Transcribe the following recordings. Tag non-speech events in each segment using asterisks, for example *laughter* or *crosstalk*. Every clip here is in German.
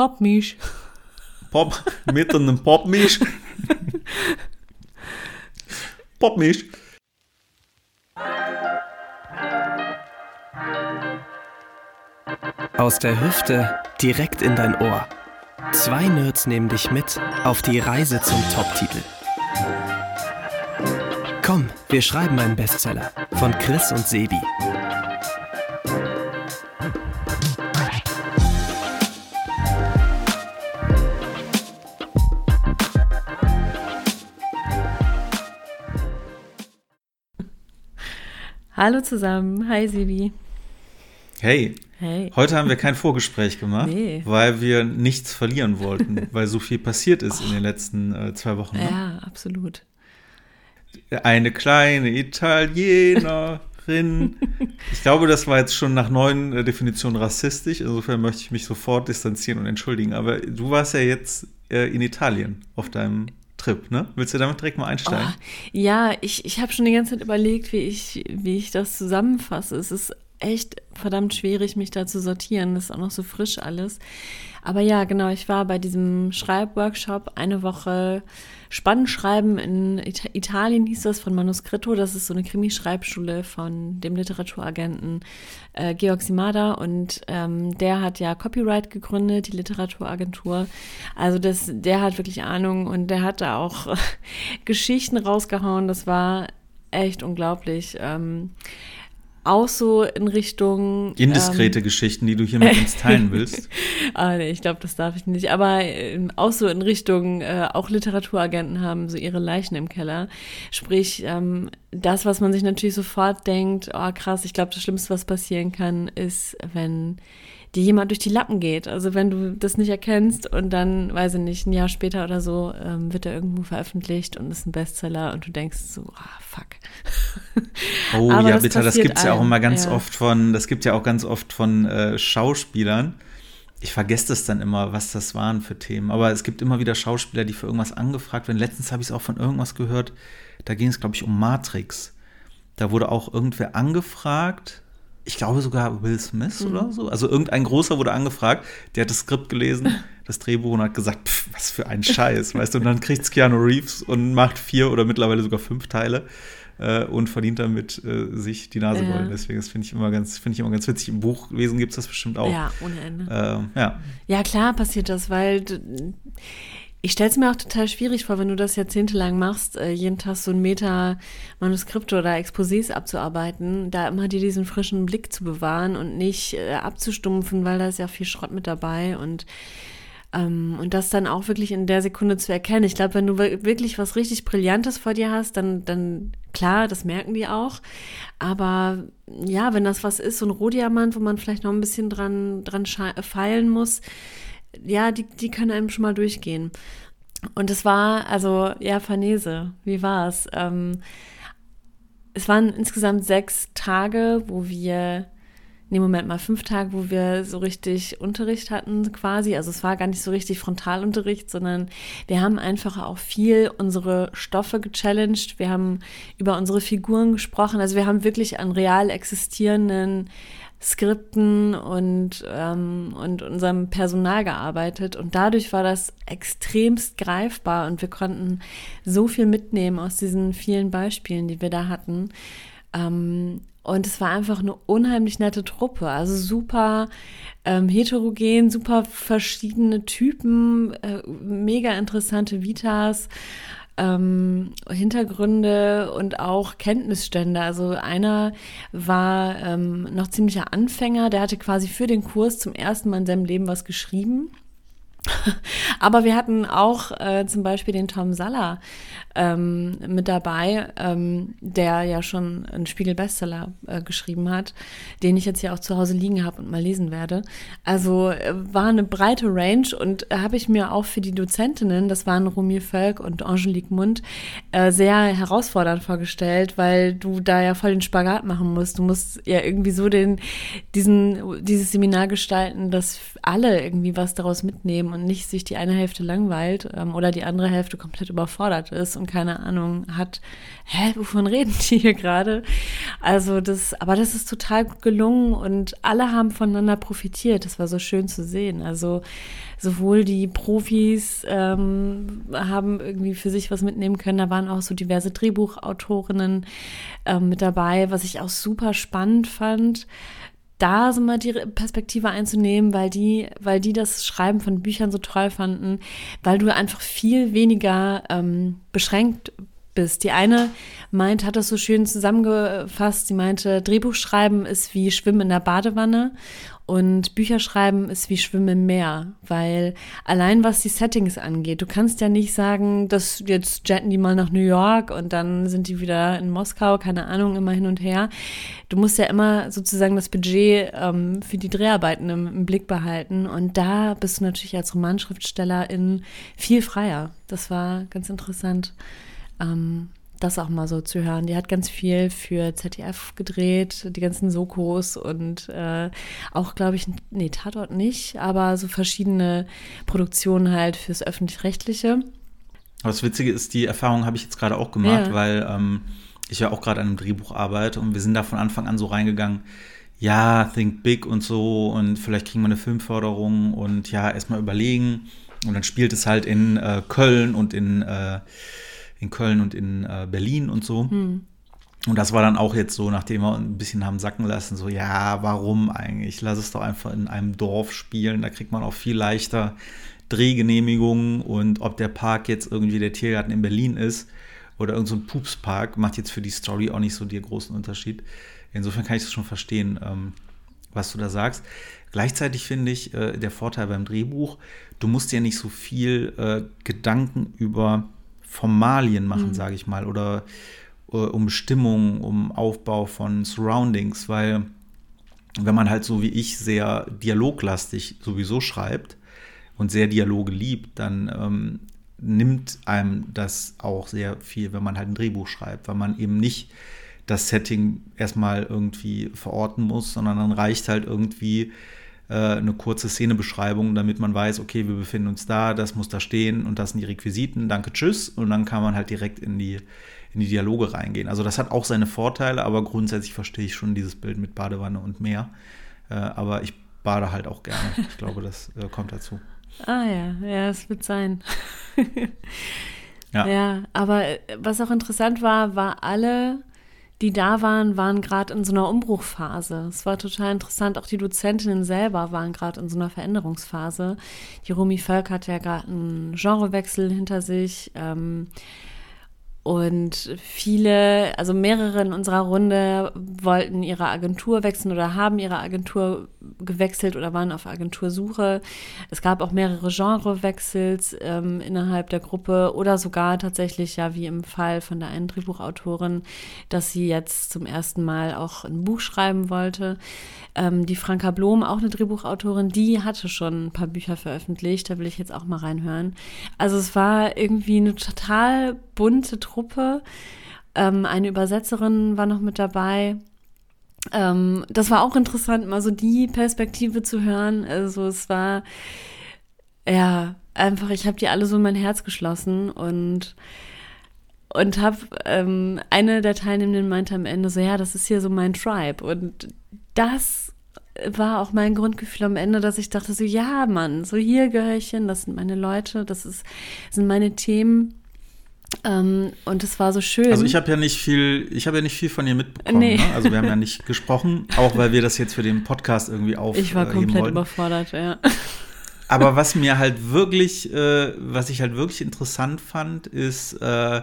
Popmisch. Pop, mit einem Popmisch. Popmisch. Aus der Hüfte direkt in dein Ohr. Zwei Nerds nehmen dich mit auf die Reise zum Top-Titel. Komm, wir schreiben einen Bestseller von Chris und Sebi. Hallo zusammen. Hi, Sibi. Hey. Hey. Heute haben wir kein Vorgespräch gemacht, Nee. weil wir nichts verlieren wollten, *laughs* weil so viel passiert ist in den letzten äh, zwei Wochen. Ne? Ja, absolut. Eine kleine Italienerin. *laughs* ich glaube, das war jetzt schon nach neuen äh, Definitionen rassistisch. Insofern möchte ich mich sofort distanzieren und entschuldigen. Aber du warst ja jetzt äh, in Italien auf deinem Trip, ne? Willst du damit direkt mal einsteigen? Oh, ja, ich, ich habe schon die ganze Zeit überlegt, wie ich, wie ich das zusammenfasse. Es ist echt verdammt schwierig, mich da zu sortieren. Das ist auch noch so frisch alles. Aber ja, genau, ich war bei diesem Schreibworkshop eine Woche Spannend schreiben in Ita Italien hieß das von Manuscrito. Das ist so eine Krimischreibschule von dem Literaturagenten äh, Georg Simada und ähm, der hat ja Copyright gegründet, die Literaturagentur. Also das, der hat wirklich Ahnung und der hat da auch *laughs* Geschichten rausgehauen. Das war echt unglaublich. Ähm, auch so in Richtung. Indiskrete ähm, Geschichten, die du hier mit uns teilen *laughs* willst. ah, nee, ich glaube, das darf ich nicht. Aber äh, auch so in Richtung, äh, auch Literaturagenten haben so ihre Leichen im Keller. Sprich, ähm, das, was man sich natürlich sofort denkt, oh krass, ich glaube, das Schlimmste, was passieren kann, ist, wenn dir jemand durch die Lappen geht. Also wenn du das nicht erkennst und dann, weiß ich nicht, ein Jahr später oder so ähm, wird er irgendwo veröffentlicht und ist ein Bestseller und du denkst so, ah, fuck. *laughs* Oh ja, das bitte, das gibt es ja auch immer ganz ja. oft von, das gibt ja auch ganz oft von äh, Schauspielern. Ich vergesse das dann immer, was das waren für Themen. Aber es gibt immer wieder Schauspieler, die für irgendwas angefragt werden. Letztens habe ich es auch von irgendwas gehört. Da ging es, glaube ich, um Matrix. Da wurde auch irgendwer angefragt, ich glaube sogar Will Smith mhm. oder so. Also irgendein großer wurde angefragt, der hat das Skript gelesen, *laughs* das Drehbuch und hat gesagt, pff, was für ein Scheiß, weißt du, und dann kriegt Keanu Reeves und macht vier oder mittlerweile sogar fünf Teile äh, und verdient damit äh, sich die Nase voll. Ja. Deswegen, das finde ich immer ganz, finde ich immer ganz witzig. Im Buchlesen gibt es das bestimmt auch. Ja, ohne Ende. Ähm, ja. ja, klar passiert das, weil ich stelle es mir auch total schwierig vor, wenn du das jahrzehntelang machst, äh, jeden Tag so ein Meter Manuskripte oder Exposés abzuarbeiten, da immer dir diesen frischen Blick zu bewahren und nicht äh, abzustumpfen, weil da ist ja viel Schrott mit dabei und ähm, und das dann auch wirklich in der Sekunde zu erkennen. Ich glaube, wenn du wirklich was richtig Brillantes vor dir hast, dann, dann klar, das merken die auch. Aber ja, wenn das was ist, so ein Rohdiamant, wo man vielleicht noch ein bisschen dran, dran feilen muss, ja, die, die können einem schon mal durchgehen. Und es war, also, ja, Farnese, wie war es? Ähm, es waren insgesamt sechs Tage, wo wir, nee, Moment mal, fünf Tage, wo wir so richtig Unterricht hatten quasi. Also es war gar nicht so richtig Frontalunterricht, sondern wir haben einfach auch viel unsere Stoffe gechallenged. Wir haben über unsere Figuren gesprochen. Also wir haben wirklich an real existierenden Skripten und, ähm, und unserem Personal gearbeitet. Und dadurch war das extremst greifbar und wir konnten so viel mitnehmen aus diesen vielen Beispielen, die wir da hatten. Ähm, und es war einfach eine unheimlich nette Truppe. Also super ähm, heterogen, super verschiedene Typen, äh, mega interessante Vitas ähm, Hintergründe und auch Kenntnisstände. Also einer war ähm, noch ziemlicher Anfänger, der hatte quasi für den Kurs zum ersten Mal in seinem Leben was geschrieben. *laughs* Aber wir hatten auch äh, zum Beispiel den Tom Saller ähm, mit dabei, ähm, der ja schon einen Spiegel-Bestseller äh, geschrieben hat, den ich jetzt hier auch zu Hause liegen habe und mal lesen werde. Also äh, war eine breite Range und habe ich mir auch für die Dozentinnen, das waren Romir Völk und Angelique Mund, äh, sehr herausfordernd vorgestellt, weil du da ja voll den Spagat machen musst. Du musst ja irgendwie so den, diesen, dieses Seminar gestalten, dass alle irgendwie was daraus mitnehmen und nicht sich die eine Hälfte langweilt ähm, oder die andere Hälfte komplett überfordert ist und keine Ahnung hat, hä, wovon reden die hier gerade? Also das, aber das ist total gelungen und alle haben voneinander profitiert. Das war so schön zu sehen. Also sowohl die Profis ähm, haben irgendwie für sich was mitnehmen können. Da waren auch so diverse Drehbuchautorinnen ähm, mit dabei, was ich auch super spannend fand da so mal die Perspektive einzunehmen, weil die, weil die das Schreiben von Büchern so toll fanden, weil du einfach viel weniger ähm, beschränkt bist. Die eine meint, hat das so schön zusammengefasst, sie meinte, Drehbuchschreiben ist wie Schwimmen in der Badewanne und Bücherschreiben ist wie Schwimmen im Meer, weil allein was die Settings angeht, du kannst ja nicht sagen, dass jetzt jetten die mal nach New York und dann sind die wieder in Moskau, keine Ahnung, immer hin und her. Du musst ja immer sozusagen das Budget ähm, für die Dreharbeiten im, im, Blick behalten und da bist du natürlich als Romanschriftstellerin viel freier. Das war ganz interessant. Ähm, das auch mal so zu hören. Die hat ganz viel für ZDF gedreht, die ganzen Sokos und äh, auch, glaube ich, nee, Tatort nicht, aber so verschiedene Produktionen halt fürs Öffentlich-Rechtliche. Aber das Witzige ist, die Erfahrung habe ich jetzt gerade auch gemacht, ja. weil ähm, ich ja auch gerade an einem Drehbuch arbeite und wir sind da von Anfang an so reingegangen, ja, think big und so und vielleicht kriegen wir eine Filmförderung und ja, erstmal überlegen. Und dann spielt es halt in äh, Köln und in äh, in Köln und in äh, Berlin und so. Hm. Und das war dann auch jetzt so, nachdem wir ein bisschen haben sacken lassen, so, ja, warum eigentlich? Lass es doch einfach in einem Dorf spielen, da kriegt man auch viel leichter Drehgenehmigungen und ob der Park jetzt irgendwie der Tiergarten in Berlin ist oder irgendein so Pupspark, macht jetzt für die Story auch nicht so den großen Unterschied. Insofern kann ich das schon verstehen, ähm, was du da sagst. Gleichzeitig finde ich äh, der Vorteil beim Drehbuch, du musst dir nicht so viel äh, Gedanken über Formalien machen, mhm. sage ich mal, oder uh, um Stimmung, um Aufbau von Surroundings, weil wenn man halt so wie ich sehr dialoglastig sowieso schreibt und sehr Dialoge liebt, dann ähm, nimmt einem das auch sehr viel, wenn man halt ein Drehbuch schreibt, weil man eben nicht das Setting erstmal irgendwie verorten muss, sondern dann reicht halt irgendwie äh, eine kurze Szenebeschreibung, damit man weiß, okay, wir befinden uns da, das muss da stehen und das sind die Requisiten, danke, tschüss. Und dann kann man halt direkt in die, in die Dialoge reingehen. Also das hat auch seine Vorteile, aber grundsätzlich verstehe ich schon dieses Bild mit Badewanne und Meer. Äh, aber ich bade halt auch gerne. Ich glaube, das äh, kommt dazu. Ah ja, ja, es wird sein. ja. *laughs* ja, aber äh, was auch interessant war, war alle die da waren, waren gerade in so einer Umbruchphase. Es war total interessant. Auch die Dozentinnen selber waren gerade in so einer Veränderungsphase. Die Rumi Völk hat ja gerade einen Genrewechsel hinter sich. Ähm, und viele, also mehrere in unserer Runde wollten ihre Agentur wechseln oder haben ihre Agentur gewechselt oder waren auf Agentursuche. Es gab auch mehrere Genrewechsels ähm, innerhalb der Gruppe oder sogar tatsächlich, ja, wie im Fall von der einen Drehbuchautorin, dass sie jetzt zum ersten Mal auch ein Buch schreiben wollte. Ähm, die Franka Blom, auch eine Drehbuchautorin, die hatte schon ein paar Bücher veröffentlicht. Da will ich jetzt auch mal reinhören. Also es war irgendwie eine total bunte Truppe. Ähm, eine Übersetzerin war noch mit dabei. Ähm, das war auch interessant, mal so die Perspektive zu hören. Also es war ja einfach, ich habe die alle so in mein Herz geschlossen und und habe ähm, eine der Teilnehmenden meinte am Ende so, ja, das ist hier so mein Tribe und das war auch mein Grundgefühl am Ende, dass ich dachte so, ja, Mann, so hier gehöre ich hin, das sind meine Leute, das ist, sind meine Themen ähm, und es war so schön. Also ich habe ja nicht viel, ich habe ja nicht viel von ihr mitbekommen. Nee. Ne? Also wir haben ja *laughs* nicht gesprochen, auch weil wir das jetzt für den Podcast irgendwie aufheben Ich war komplett wollten. überfordert, ja. *laughs* Aber was mir halt wirklich, äh, was ich halt wirklich interessant fand, ist äh,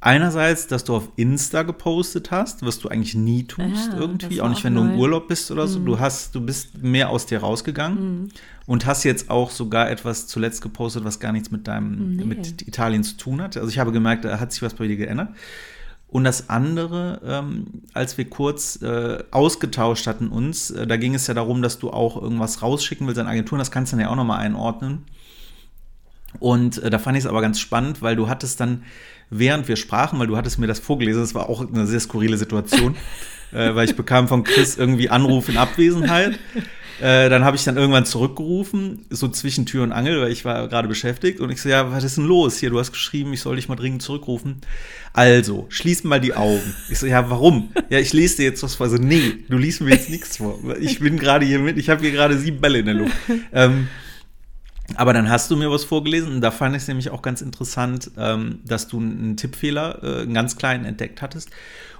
einerseits, dass du auf Insta gepostet hast, was du eigentlich nie tust ja, irgendwie, auch nicht, wenn neu. du im Urlaub bist oder so. Mhm. Du hast, du bist mehr aus dir rausgegangen mhm. Und hast jetzt auch sogar etwas zuletzt gepostet, was gar nichts mit deinem, nee. mit Italien zu tun hat. Also ich habe gemerkt, da hat sich was bei dir geändert. Und das andere, ähm, als wir kurz äh, ausgetauscht hatten uns, äh, da ging es ja darum, dass du auch irgendwas rausschicken willst an Agenturen, das kannst du dann ja auch nochmal einordnen. Und äh, da fand ich es aber ganz spannend, weil du hattest dann, während wir sprachen, weil du hattest mir das vorgelesen, das war auch eine sehr skurrile Situation, *laughs* äh, weil ich bekam von Chris irgendwie Anruf in Abwesenheit. Äh, dann habe ich dann irgendwann zurückgerufen, so zwischen Tür und Angel, weil ich war gerade beschäftigt. Und ich so, ja, was ist denn los hier? Du hast geschrieben, ich soll dich mal dringend zurückrufen. Also, schließ mal die Augen. Ich so, ja, warum? Ja, ich lese dir jetzt was vor. So, nee, du liest mir jetzt nichts vor. Ich bin gerade hier mit, ich habe hier gerade sieben Bälle in der Luft. Ähm, aber dann hast du mir was vorgelesen und da fand ich es nämlich auch ganz interessant, ähm, dass du einen Tippfehler, äh, einen ganz kleinen entdeckt hattest.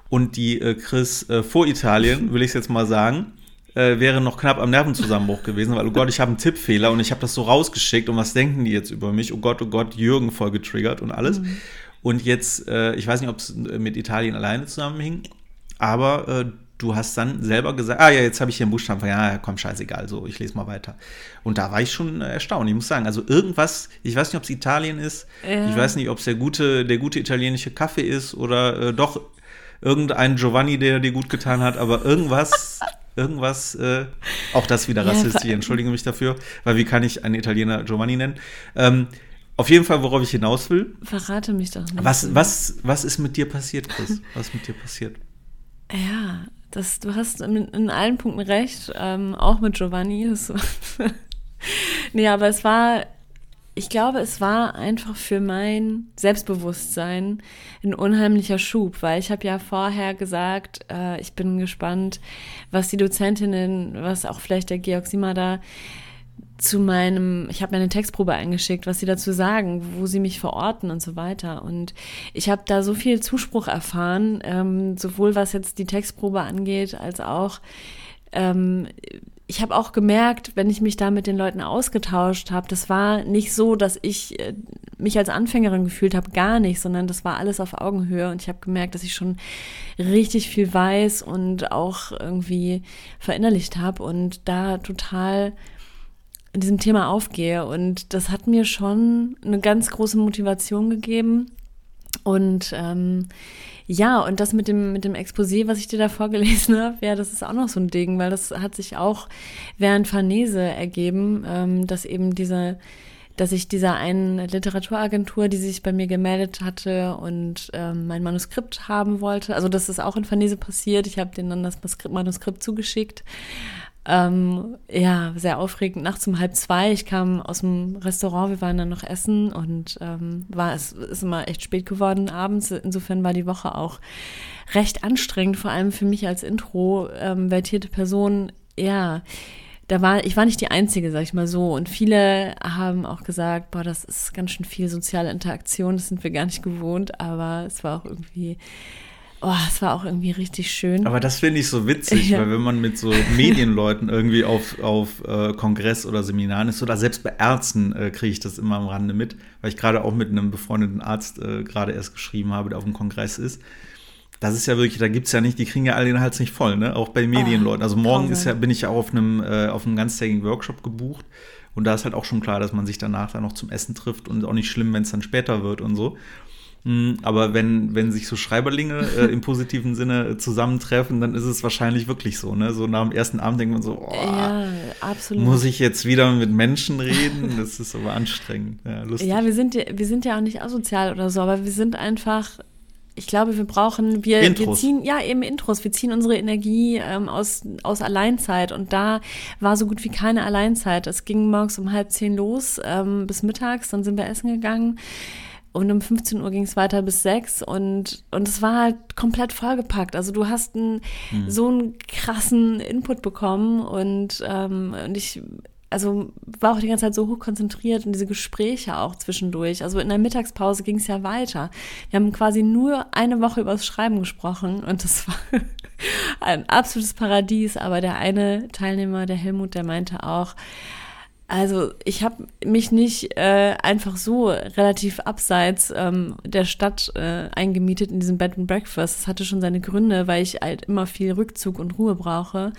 Und die äh, Chris äh, vor Italien, will ich es jetzt mal sagen, äh, wäre noch knapp am Nervenzusammenbruch gewesen, weil, oh Gott, ich habe einen Tippfehler und ich habe das so rausgeschickt und was denken die jetzt über mich? Oh Gott, oh Gott, Jürgen voll getriggert und alles. Mhm. Und jetzt, äh, ich weiß nicht, ob es mit Italien alleine zusammenhing, aber äh, du hast dann selber gesagt, ah ja, jetzt habe ich hier einen Buchstaben, ja, komm, scheißegal, so, ich lese mal weiter. Und da war ich schon erstaunt, ich muss sagen, also irgendwas, ich weiß nicht, ob es Italien ist, ja. ich weiß nicht, ob es der gute, der gute italienische Kaffee ist oder äh, doch irgendein Giovanni, der dir gut getan hat, aber irgendwas *laughs* irgendwas, äh, auch das wieder rassistisch, ich entschuldige mich dafür, weil wie kann ich einen Italiener Giovanni nennen? Ähm, auf jeden Fall, worauf ich hinaus will. Verrate mich doch nicht. Was, was, was ist mit dir passiert, Chris? *laughs* Was ist mit dir passiert? Ja, das, du hast in, in allen Punkten recht, ähm, auch mit Giovanni. *laughs* nee, aber es war ich glaube, es war einfach für mein Selbstbewusstsein ein unheimlicher Schub, weil ich habe ja vorher gesagt, äh, ich bin gespannt, was die Dozentinnen, was auch vielleicht der Georg Sima da zu meinem, ich habe mir eine Textprobe eingeschickt, was sie dazu sagen, wo sie mich verorten und so weiter. Und ich habe da so viel Zuspruch erfahren, ähm, sowohl was jetzt die Textprobe angeht, als auch ähm, ich habe auch gemerkt, wenn ich mich da mit den Leuten ausgetauscht habe, das war nicht so, dass ich äh, mich als Anfängerin gefühlt habe, gar nicht, sondern das war alles auf Augenhöhe. Und ich habe gemerkt, dass ich schon richtig viel weiß und auch irgendwie verinnerlicht habe und da total in diesem Thema aufgehe. Und das hat mir schon eine ganz große Motivation gegeben und ähm, ja, und das mit dem, mit dem Exposé, was ich dir da vorgelesen *laughs* habe, ja, das ist auch noch so ein Ding, weil das hat sich auch während Farnese ergeben, ähm, dass eben diese, dass ich dieser einen Literaturagentur, die sich bei mir gemeldet hatte und ähm, mein Manuskript haben wollte, also das ist auch in Farnese passiert, ich habe denen dann das Manuskript zugeschickt ähm, ja, sehr aufregend. Nachts um halb zwei, ich kam aus dem Restaurant, wir waren dann noch essen und ähm, war, es ist immer echt spät geworden abends. Insofern war die Woche auch recht anstrengend, vor allem für mich als introvertierte ähm, Person. Ja, da war, ich war nicht die Einzige, sag ich mal so. Und viele haben auch gesagt, boah, das ist ganz schön viel soziale Interaktion, das sind wir gar nicht gewohnt, aber es war auch irgendwie Oh, es war auch irgendwie richtig schön. Aber das finde ich so witzig, ja. weil wenn man mit so *laughs* Medienleuten irgendwie auf, auf äh, Kongress oder Seminaren ist oder selbst bei Ärzten äh, kriege ich das immer am Rande mit, weil ich gerade auch mit einem befreundeten Arzt äh, gerade erst geschrieben habe, der auf dem Kongress ist. Das ist ja wirklich, da gibt es ja nicht, die kriegen ja alle den Hals nicht voll, ne? Auch bei Medienleuten. Also morgen ist ja, bin ich ja auf einem, äh, auf einem ganztägigen Workshop gebucht. Und da ist halt auch schon klar, dass man sich danach dann noch zum Essen trifft und auch nicht schlimm, wenn es dann später wird und so. Hm, aber wenn, wenn sich so Schreiberlinge äh, im positiven Sinne zusammentreffen, dann ist es wahrscheinlich wirklich so. Ne? So nach dem ersten Abend denkt man so, oh, ja, muss ich jetzt wieder mit Menschen reden? Das ist aber anstrengend. Ja, ja wir, sind, wir sind ja auch nicht asozial oder so, aber wir sind einfach ich glaube, wir brauchen, wir, wir ziehen, ja, eben Intros, wir ziehen unsere Energie ähm, aus, aus Alleinzeit und da war so gut wie keine Alleinzeit. Es ging morgens um halb zehn los ähm, bis mittags, dann sind wir essen gegangen. Und um 15 Uhr ging es weiter bis 6 und, und es war halt komplett vollgepackt. Also du hast einen, mhm. so einen krassen Input bekommen und, ähm, und ich also war auch die ganze Zeit so hoch konzentriert und diese Gespräche auch zwischendurch. Also in der Mittagspause ging es ja weiter. Wir haben quasi nur eine Woche über das Schreiben gesprochen und das war *laughs* ein absolutes Paradies. Aber der eine Teilnehmer, der Helmut, der meinte auch, also ich habe mich nicht äh, einfach so relativ abseits ähm, der Stadt äh, eingemietet in diesem Bed and Breakfast. Das hatte schon seine Gründe, weil ich halt immer viel Rückzug und Ruhe brauche.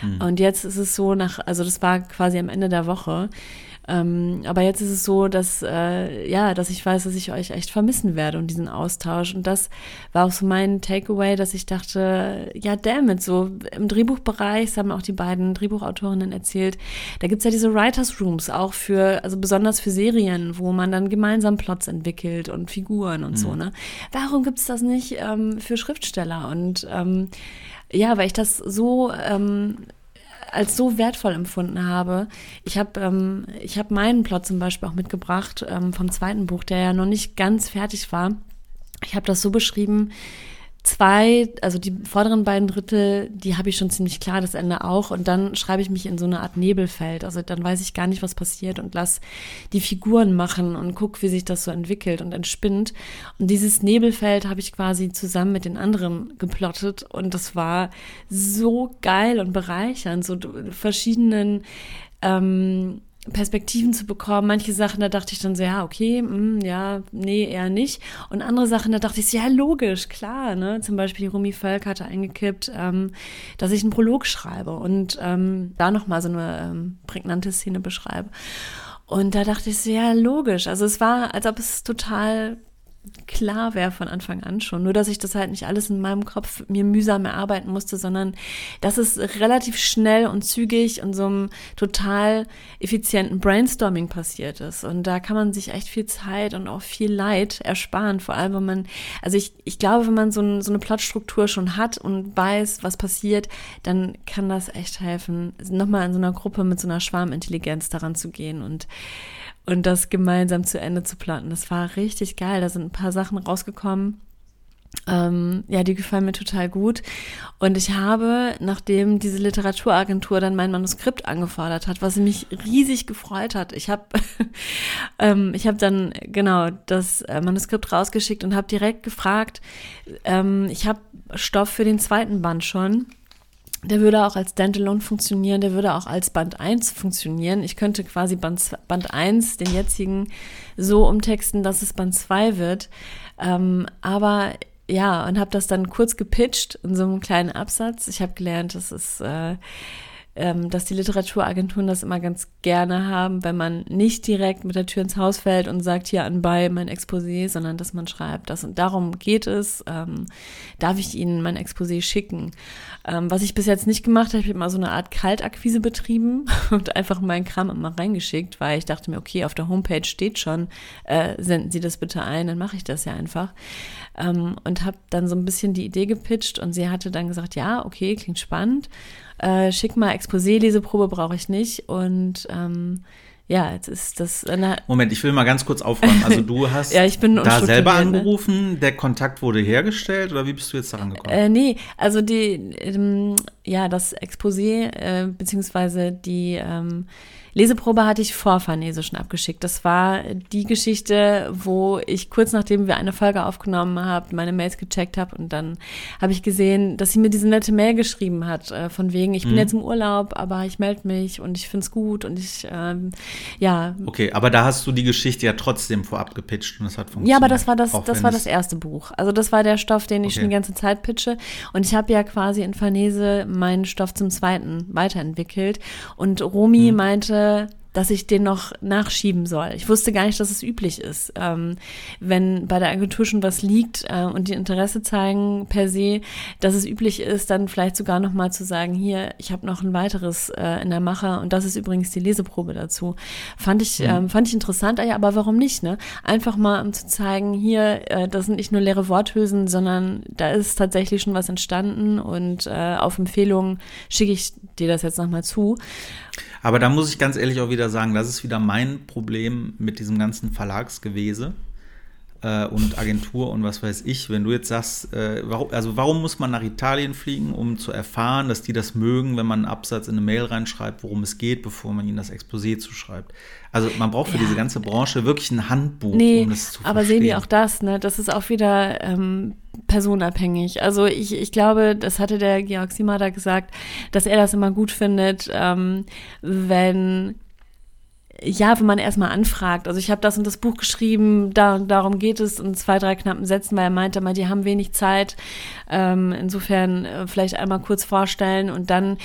Mhm. Und jetzt ist es so nach, also das war quasi am Ende der Woche. Ähm, aber jetzt ist es so, dass, äh, ja, dass ich weiß, dass ich euch echt vermissen werde und diesen Austausch. Und das war auch so mein Takeaway, dass ich dachte, ja, damit so im Drehbuchbereich, das haben auch die beiden Drehbuchautorinnen erzählt, da gibt's ja diese Writers Rooms auch für, also besonders für Serien, wo man dann gemeinsam Plots entwickelt und Figuren und mhm. so, ne? Warum gibt's das nicht ähm, für Schriftsteller? Und ähm, ja, weil ich das so ähm, als so wertvoll empfunden habe. Ich habe ähm, hab meinen Plot zum Beispiel auch mitgebracht ähm, vom zweiten Buch, der ja noch nicht ganz fertig war. Ich habe das so beschrieben, zwei, also die vorderen beiden Drittel, die habe ich schon ziemlich klar, das Ende auch. Und dann schreibe ich mich in so eine Art Nebelfeld. Also dann weiß ich gar nicht, was passiert und lass die Figuren machen und guck, wie sich das so entwickelt und entspinnt. Und dieses Nebelfeld habe ich quasi zusammen mit den anderen geplottet. Und das war so geil und bereichernd, so verschiedenen ähm, Perspektiven zu bekommen. Manche Sachen, da dachte ich dann so, ja, okay, mh, hm, ja, nee, eher nicht. Und andere Sachen, da dachte ich, so, ja, logisch, klar, ne? Zum Beispiel Rumi Völk hatte eingekippt, ähm, dass ich einen Prolog schreibe und ähm, da nochmal so eine ähm, prägnante Szene beschreibe. Und da dachte ich so, ja, logisch. Also es war, als ob es total klar wäre von Anfang an schon. Nur, dass ich das halt nicht alles in meinem Kopf mir mühsam erarbeiten musste, sondern dass es relativ schnell und zügig und so einem total effizienten Brainstorming passiert ist. Und da kann man sich echt viel Zeit und auch viel Leid ersparen. Vor allem, wenn man, also ich, ich glaube, wenn man so, ein, so eine Plotstruktur schon hat und weiß, was passiert, dann kann das echt helfen, nochmal in so einer Gruppe mit so einer Schwarmintelligenz daran zu gehen und und das gemeinsam zu Ende zu planen. Das war richtig geil. Da sind ein paar Sachen rausgekommen. Ähm, ja, die gefallen mir total gut. Und ich habe, nachdem diese Literaturagentur dann mein Manuskript angefordert hat, was mich riesig gefreut hat, ich habe *laughs* ähm, ich habe dann genau das äh, Manuskript rausgeschickt und habe direkt gefragt, ähm, ich habe Stoff für den zweiten Band schon der würde auch als Standalone funktionieren, der würde auch als Band 1 funktionieren. Ich könnte quasi Band, Band 1, den jetzigen, so umtexten, dass es Band 2 wird. Ähm, aber ja, und habe das dann kurz gepitcht in so einem kleinen Absatz. Ich habe gelernt, das ist äh, ähm, dass die Literaturagenturen das immer ganz gerne haben, wenn man nicht direkt mit der Tür ins Haus fällt und sagt, hier anbei mein Exposé, sondern dass man schreibt, das und darum geht es, ähm, darf ich Ihnen mein Exposé schicken. Ähm, was ich bis jetzt nicht gemacht habe, ich habe immer so eine Art Kaltakquise betrieben *laughs* und einfach meinen Kram immer reingeschickt, weil ich dachte mir, okay, auf der Homepage steht schon, äh, senden Sie das bitte ein, dann mache ich das ja einfach. Ähm, und habe dann so ein bisschen die Idee gepitcht und sie hatte dann gesagt, ja, okay, klingt spannend äh, schick mal Exposé-Leseprobe brauche ich nicht. Und ähm, ja, jetzt ist das. Moment, ich will mal ganz kurz aufräumen. Also du *laughs* hast ja, ich bin da selber ne? angerufen, der Kontakt wurde hergestellt oder wie bist du jetzt daran gekommen? Äh, nee, also die, ähm, ja, das Exposé, äh, beziehungsweise die ähm, Leseprobe hatte ich vor Farnese schon abgeschickt. Das war die Geschichte, wo ich kurz nachdem wir eine Folge aufgenommen haben, meine Mails gecheckt habe und dann habe ich gesehen, dass sie mir diese nette Mail geschrieben hat, äh, von wegen, ich bin mhm. jetzt im Urlaub, aber ich melde mich und ich finde es gut und ich, ähm, ja. Okay, aber da hast du die Geschichte ja trotzdem vorab gepitcht und es hat funktioniert. Ja, aber das war das, das war das erste Buch. Also das war der Stoff, den ich okay. schon die ganze Zeit pitche und ich habe ja quasi in Farnese meinen Stoff zum zweiten weiterentwickelt und Romy mhm. meinte, dass ich den noch nachschieben soll. Ich wusste gar nicht, dass es üblich ist. Ähm, wenn bei der Agentur schon was liegt äh, und die Interesse zeigen per se, dass es üblich ist, dann vielleicht sogar noch mal zu sagen, hier, ich habe noch ein weiteres äh, in der Mache und das ist übrigens die Leseprobe dazu. Fand ich, mhm. ähm, fand ich interessant, ja, aber warum nicht? Ne? Einfach mal, um zu zeigen, hier, äh, das sind nicht nur leere Worthülsen, sondern da ist tatsächlich schon was entstanden und äh, auf Empfehlung schicke ich dir das jetzt nochmal zu. Aber da muss ich ganz ehrlich auch wieder sagen, das ist wieder mein Problem mit diesem ganzen Verlagsgewese äh, und Agentur und was weiß ich. Wenn du jetzt sagst, äh, warum, also warum muss man nach Italien fliegen, um zu erfahren, dass die das mögen, wenn man einen Absatz in eine Mail reinschreibt, worum es geht, bevor man ihnen das Exposé zuschreibt? Also man braucht für ja. diese ganze Branche wirklich ein Handbuch, nee, um das zu verstehen. Aber sehen die auch das, ne? Das ist auch wieder ähm, personabhängig. Also ich, ich glaube, das hatte der Georg Simada gesagt, dass er das immer gut findet, ähm, wenn ja, wenn man erstmal anfragt. Also ich habe das und das Buch geschrieben, da darum geht es in zwei, drei knappen Sätzen, weil er meinte mal, die haben wenig Zeit. Ähm, insofern äh, vielleicht einmal kurz vorstellen und dann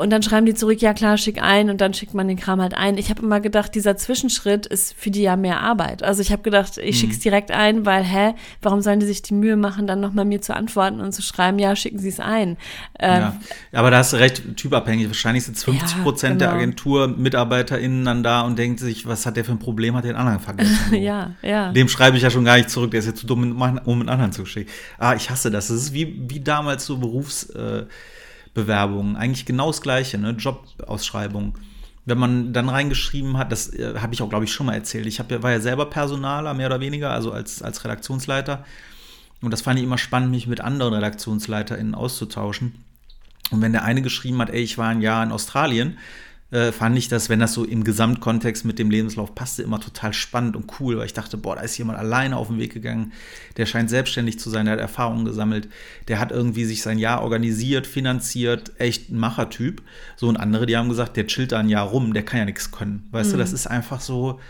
und dann schreiben die zurück, ja klar, schick ein und dann schickt man den Kram halt ein. Ich habe immer gedacht, dieser Zwischenschritt ist für die ja mehr Arbeit. Also ich habe gedacht, ich mhm. schick's direkt ein, weil, hä, warum sollen die sich die Mühe machen, dann nochmal mir zu antworten und zu schreiben, ja, schicken Sie es ein. Ähm, ja. aber da hast du recht, typabhängig. Wahrscheinlich sind 50 Prozent ja, genau. der Agentur-MitarbeiterInnen dann da und denkt sich, was hat der für ein Problem, hat den anderen vergessen. *laughs* ja, ja. Dem schreibe ich ja schon gar nicht zurück, der ist jetzt zu dumm, um mit anderen zu schicken. Ah, ich hasse das. Das ist wie, wie damals so Berufs- äh, Bewerbungen. Eigentlich genau das Gleiche, ne? Jobausschreibungen. Wenn man dann reingeschrieben hat, das äh, habe ich auch, glaube ich, schon mal erzählt. Ich hab, war ja selber Personaler, mehr oder weniger, also als, als Redaktionsleiter. Und das fand ich immer spannend, mich mit anderen RedaktionsleiterInnen auszutauschen. Und wenn der eine geschrieben hat, ey, ich war ein Jahr in Australien, äh, fand ich das, wenn das so im Gesamtkontext mit dem Lebenslauf passte, immer total spannend und cool, weil ich dachte, boah, da ist jemand alleine auf den Weg gegangen, der scheint selbstständig zu sein, der hat Erfahrungen gesammelt, der hat irgendwie sich sein Jahr organisiert, finanziert, echt ein Machertyp. So und andere, die haben gesagt, der chillt da ein Jahr rum, der kann ja nichts können. Weißt mhm. du, das ist einfach so,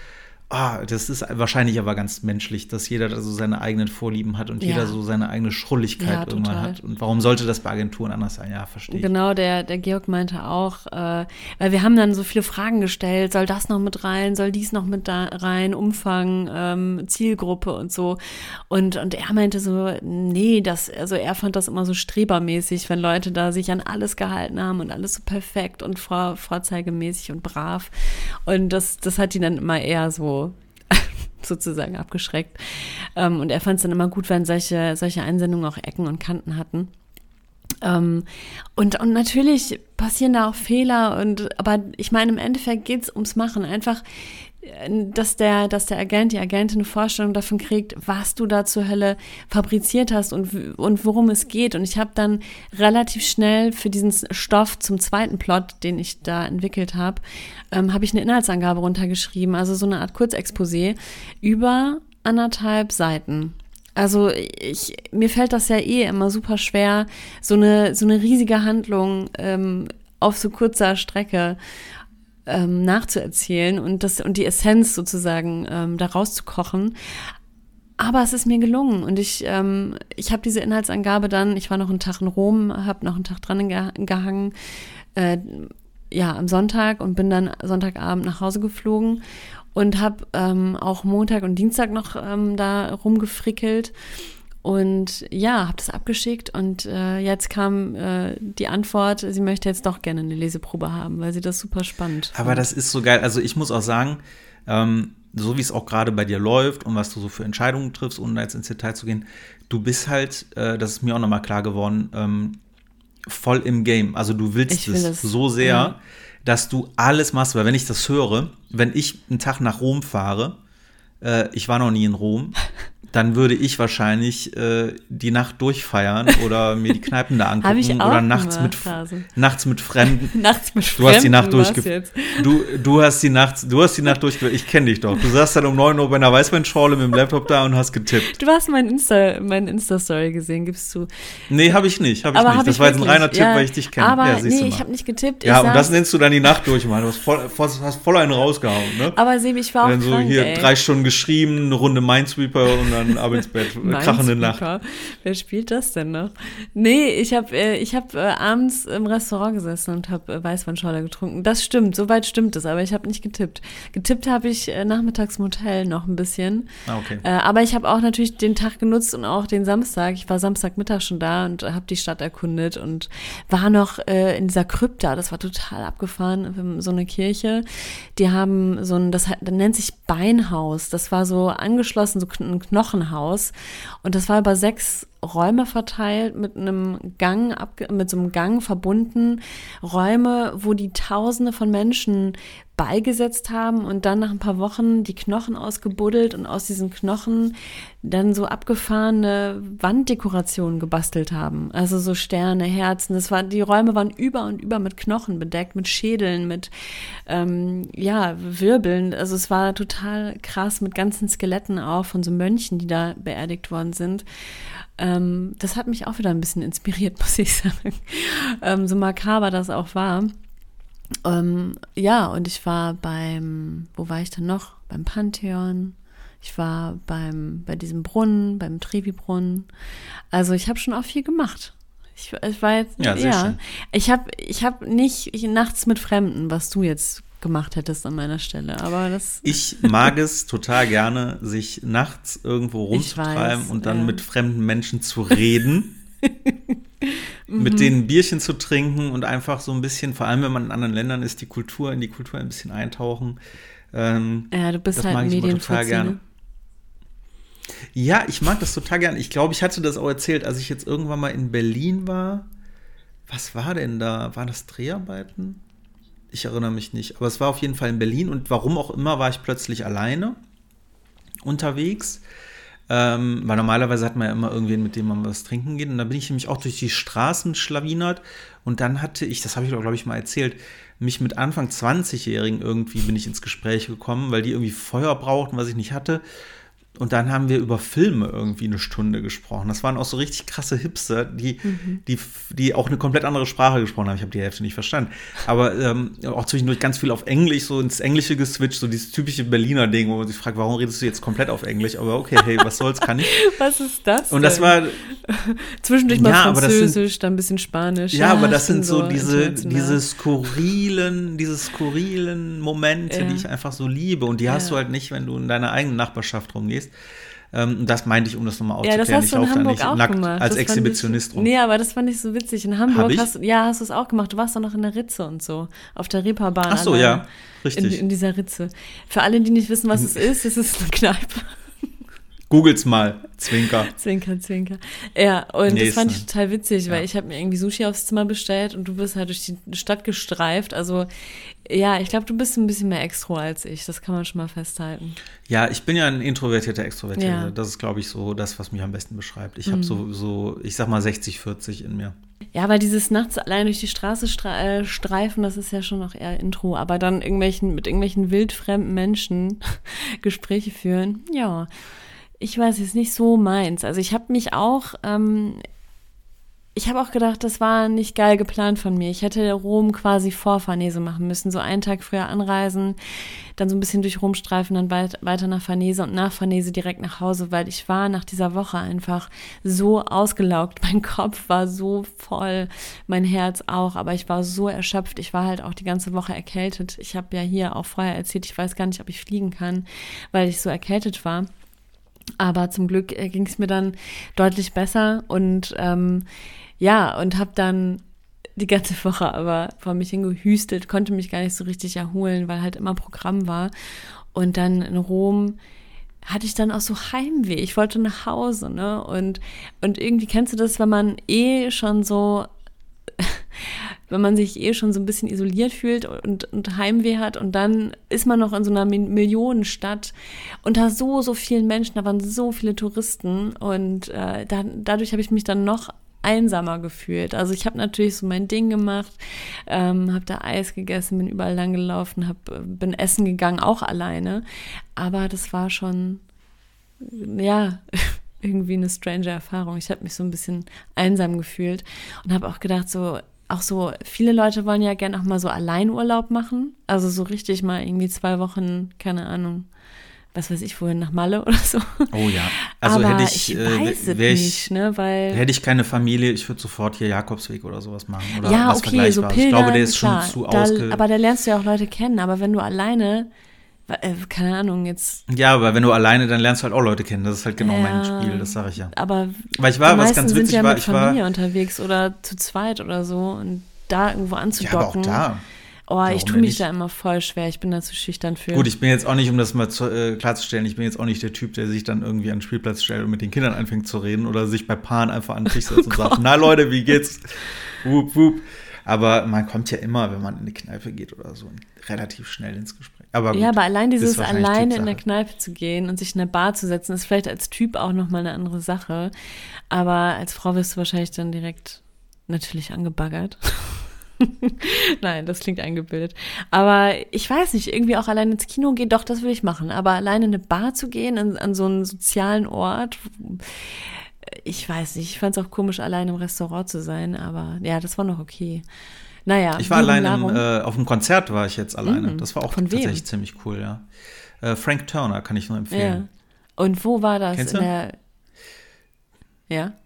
Ah, das ist wahrscheinlich aber ganz menschlich, dass jeder da so seine eigenen Vorlieben hat und ja. jeder so seine eigene Schrulligkeit ja, irgendwann hat. Und warum sollte das bei Agenturen anders sein? Ja, verstehe ich. Genau, der, der Georg meinte auch, äh, weil wir haben dann so viele Fragen gestellt, soll das noch mit rein, soll dies noch mit da rein, Umfang, ähm, Zielgruppe und so. Und, und er meinte so, nee, das, also er fand das immer so strebermäßig, wenn Leute da sich an alles gehalten haben und alles so perfekt und vor, vorzeigemäßig und brav. Und das, das hat ihn dann immer eher so sozusagen abgeschreckt. Ähm, und er fand es dann immer gut, wenn solche, solche Einsendungen auch Ecken und Kanten hatten. Ähm, und, und natürlich passieren da auch Fehler und aber ich meine, im Endeffekt geht es ums Machen. Einfach dass der, dass der Agent, die Agentin eine Vorstellung davon kriegt, was du da zur Hölle fabriziert hast und, und worum es geht. Und ich habe dann relativ schnell für diesen Stoff zum zweiten Plot, den ich da entwickelt habe, ähm, habe ich eine Inhaltsangabe runtergeschrieben, also so eine Art Kurzexposé über anderthalb Seiten. Also ich, mir fällt das ja eh immer super schwer, so eine, so eine riesige Handlung ähm, auf so kurzer Strecke ähm, nachzuerzählen und das und die Essenz sozusagen ähm, daraus zu kochen. Aber es ist mir gelungen und ich, ähm, ich habe diese Inhaltsangabe dann, ich war noch einen Tag in Rom, habe noch einen Tag dran gehangen, äh, ja, am Sonntag und bin dann Sonntagabend nach Hause geflogen und habe ähm, auch Montag und Dienstag noch ähm, da rumgefrickelt und ja, habe das abgeschickt und äh, jetzt kam äh, die Antwort, sie möchte jetzt doch gerne eine Leseprobe haben, weil sie das super spannend Aber das ist so geil. Also ich muss auch sagen, ähm, so wie es auch gerade bei dir läuft und was du so für Entscheidungen triffst, ohne jetzt ins Detail zu gehen, du bist halt, äh, das ist mir auch nochmal klar geworden, ähm, voll im Game. Also du willst es das, so sehr, ja. dass du alles machst. Weil wenn ich das höre, wenn ich einen Tag nach Rom fahre, äh, ich war noch nie in Rom, *laughs* dann würde ich wahrscheinlich äh, die Nacht durchfeiern oder mir die Kneipen da *laughs* angucken oder nachts mit nachts mit Fremden. *laughs* nachts mit Fremden. Du hast die Nacht durchgeführt. Du, du hast die Nacht du hast die Nacht durchgeführt. Ich kenne dich doch. Du saßt dann um 9 Uhr bei einer Weißweinschorle mit dem Laptop da und hast getippt. Du hast mein Insta mein Insta Story gesehen, gibst du? Nee, habe ich nicht, habe ich aber nicht. Das war jetzt ein reiner Tipp, ja, weil ich dich kenne. Aber ja, nee, ich habe nicht getippt. Ja, und das nennst du dann die Nacht durch, Mann. Du hast voll, hast voll einen rausgehauen, ne? Aber Sebi, ich war auch dann so hier ey. drei Stunden geschrieben, eine Runde Minesweeper und dann ab ins Bett. *laughs* krachende Nacht. Wer spielt das denn noch? Nee, ich habe äh, ich hab, äh, abends im Restaurant gesessen und habe äh, Weißweinschorle getrunken. Das stimmt, soweit stimmt es, aber ich habe nicht getippt. Getippt habe ich äh, nachmittags im Hotel noch ein bisschen. Ah, okay. Äh, aber ich habe auch natürlich den Tag genutzt und auch den Samstag. Ich war Samstagmittag schon da und habe die Stadt erkundet und war noch äh, in dieser Krypta. Das war total abgefahren, so eine Kirche. Die haben so ein, das, das nennt sich Beinhaus. Das war so angeschlossen, so ein Knochenhaus. Und das war über sechs Räume verteilt mit einem Gang, mit so einem Gang verbunden. Räume, wo die Tausende von Menschen beigesetzt haben und dann nach ein paar Wochen die Knochen ausgebuddelt und aus diesen Knochen dann so abgefahrene Wanddekorationen gebastelt haben. Also so Sterne, Herzen. Das war, die Räume waren über und über mit Knochen bedeckt, mit Schädeln, mit ähm, ja, Wirbeln. Also es war total krass mit ganzen Skeletten auch von so Mönchen, die da beerdigt worden sind. Ähm, das hat mich auch wieder ein bisschen inspiriert, *laughs* muss ich sagen. Ähm, so makaber das auch war. Ähm, ja, und ich war beim, wo war ich dann noch? Beim Pantheon. Ich war beim, bei diesem Brunnen, beim Trevi-Brunnen. Also ich habe schon auch viel gemacht. Ich, ich war jetzt, ja, ja. ich habe ich hab nicht ich, nachts mit Fremden, was du jetzt gemacht hättest an meiner Stelle. Aber das. Ich mag es total gerne, sich nachts irgendwo rumzutreiben weiß, und dann ja. mit fremden Menschen zu reden. *laughs* mit mhm. denen Bierchen zu trinken und einfach so ein bisschen, vor allem wenn man in anderen Ländern ist, die Kultur, in die Kultur ein bisschen eintauchen. Ähm, ja, du bist das halt mag ich total gerne. Ne? Ja, ich mag das total gerne. Ich glaube, ich hatte das auch erzählt, als ich jetzt irgendwann mal in Berlin war was war denn da? War das Dreharbeiten? Ich erinnere mich nicht. Aber es war auf jeden Fall in Berlin und warum auch immer war ich plötzlich alleine unterwegs. Ähm, weil normalerweise hat man ja immer irgendwen, mit dem man was trinken geht. Und da bin ich nämlich auch durch die Straßen schlawinert. Und dann hatte ich, das habe ich glaube ich, mal erzählt, mich mit Anfang 20-Jährigen irgendwie bin ich ins Gespräch gekommen, weil die irgendwie Feuer brauchten, was ich nicht hatte. Und dann haben wir über Filme irgendwie eine Stunde gesprochen. Das waren auch so richtig krasse Hipster, die, mhm. die, die auch eine komplett andere Sprache gesprochen haben. Ich habe die Hälfte nicht verstanden. Aber ähm, auch zwischendurch ganz viel auf Englisch, so ins Englische geswitcht, so dieses typische Berliner Ding, wo man sich fragt, warum redest du jetzt komplett auf Englisch? Aber okay, hey, was soll's, kann ich. *laughs* was ist das? Und das war. *laughs* Zwischendurch mal ja, Französisch, sind, dann ein bisschen Spanisch. Ja, ja aber das sind so, so diese, diese skurrilen, diese skurrilen Momente, ja. die ich einfach so liebe. Und die hast du halt nicht, wenn du in deiner eigenen Nachbarschaft rumgehst. Ähm, das meinte ich, um das nochmal aufzuklären. Ja, das hast du in Hamburg auch nackt gemacht. als das Exhibitionist ich, rum. Nee, aber das fand ich so witzig. In Hamburg hast du, ja, hast du es auch gemacht. Du warst doch noch in der Ritze und so. Auf der Reeperbahn. Ach so, ja, richtig. In, in, dieser Ritze. Für alle, die nicht wissen, was es ist, es ist eine Kneipe. Googles mal. Zwinker. *laughs* Zwinker, Zwinker. Ja, und Nächste. das fand ich total witzig, ja. weil ich habe mir irgendwie Sushi aufs Zimmer bestellt und du bist halt durch die Stadt gestreift. Also ja, ich glaube, du bist ein bisschen mehr Extro als ich. Das kann man schon mal festhalten. Ja, ich bin ja ein introvertierter Extrovertierter. Ja. Das ist, glaube ich, so das, was mich am besten beschreibt. Ich mhm. habe so, so, ich sag mal 60, 40 in mir. Ja, weil dieses nachts allein durch die Straße äh, streifen, das ist ja schon noch eher Intro. Aber dann irgendwelchen, mit irgendwelchen wildfremden Menschen *laughs* Gespräche führen, ja ich weiß, es ist nicht so meins. Also ich habe mich auch, ähm, ich habe auch gedacht, das war nicht geil geplant von mir. Ich hätte Rom quasi vor Farnese machen müssen, so einen Tag früher anreisen, dann so ein bisschen durch Rom streifen, dann weit, weiter nach Farnese und nach Farnese direkt nach Hause, weil ich war nach dieser Woche einfach so ausgelaugt. *laughs* Mein Kopf war so voll, mein Herz auch, aber ich war so erschöpft. Ich war halt auch die ganze Woche erkältet. Ich habe ja hier auch vorher erzählt, ich weiß gar nicht, ob ich fliegen kann, weil ich so erkältet war. Aber zum Glück äh, ging es mir dann deutlich besser und ähm, ja, und habe dann die ganze *laughs* Woche aber vor mich hingehüstelt, konnte mich gar nicht so richtig erholen, weil halt immer Programm war. Und dann in Rom hatte ich dann auch so Heimweh. Ich wollte nach Hause, ne? Und, und irgendwie kennst du das, wenn man eh schon so *laughs* wenn man sich eh schon so ein bisschen isoliert fühlt und, und Heimweh hat und dann ist man noch in so einer Millionenstadt unter so, so vielen Menschen, da waren so viele Touristen und äh, da, dadurch habe ich mich dann noch einsamer gefühlt. Also ich habe natürlich so mein Ding gemacht, ähm, habe da Eis gegessen, bin überall lang gelaufen, hab, bin essen gegangen, auch alleine. Aber das war schon, ja, *laughs* irgendwie eine strange Erfahrung. Ich habe mich so ein bisschen einsam gefühlt und habe auch gedacht, so auch so, viele Leute wollen ja gerne auch mal so Alleinurlaub machen. Also so richtig mal irgendwie zwei Wochen, keine Ahnung, was weiß ich, wohin nach Malle oder so. Oh ja. Also Aber hätte ich, ich äh, weiß äh, es nicht, ne, weil. Hätte ich keine Familie, ich würde sofort hier Jakobsweg oder sowas machen. Oder ja, was okay, so Pilgern, Ich glaube, der ist klar, schon zu da. Aber da lernst du ja auch Leute kennen. Aber wenn du alleine äh, keine Ahnung, jetzt. Ja, aber wenn du alleine, dann lernst du halt auch Leute kennen. Das ist halt genau ja, mein Spiel, das sage ich ja. Aber Weil ich war, was ganz witzig sind ja war, mit Familie war, unterwegs oder zu zweit oder so und da irgendwo anzudocken. Ja, aber auch da. Oh, Warum ich tue mich da immer voll schwer. Ich bin da zu schüchtern für. Gut, ich bin jetzt auch nicht, um das mal zu, äh, klarzustellen, ich bin jetzt auch nicht der Typ, der sich dann irgendwie an den Spielplatz stellt und mit den Kindern anfängt zu reden oder sich bei Paaren einfach an den Tisch *laughs* setzt oh und sagt, na Leute, wie geht's? wup, wup. Aber man kommt ja immer, wenn man in eine Kneipe geht oder so, relativ schnell ins Gespräch. Aber gut, ja, aber allein dieses alleine in der Kneipe zu gehen und sich in eine Bar zu setzen, ist vielleicht als Typ auch nochmal eine andere Sache. Aber als Frau wirst du wahrscheinlich dann direkt natürlich angebaggert. *laughs* Nein, das klingt eingebildet. Aber ich weiß nicht, irgendwie auch allein ins Kino gehen, doch, das will ich machen. Aber alleine in eine Bar zu gehen, an, an so einen sozialen Ort, ich weiß nicht, ich fand es auch komisch, allein im Restaurant zu sein, aber ja, das war noch okay. Naja. Ich war allein im, äh, auf dem Konzert, war ich jetzt alleine. Mhm. Das war auch tatsächlich ziemlich cool, ja. Äh, Frank Turner kann ich nur empfehlen. Ja. Und wo war das? Kennst du? Der, ja. *laughs*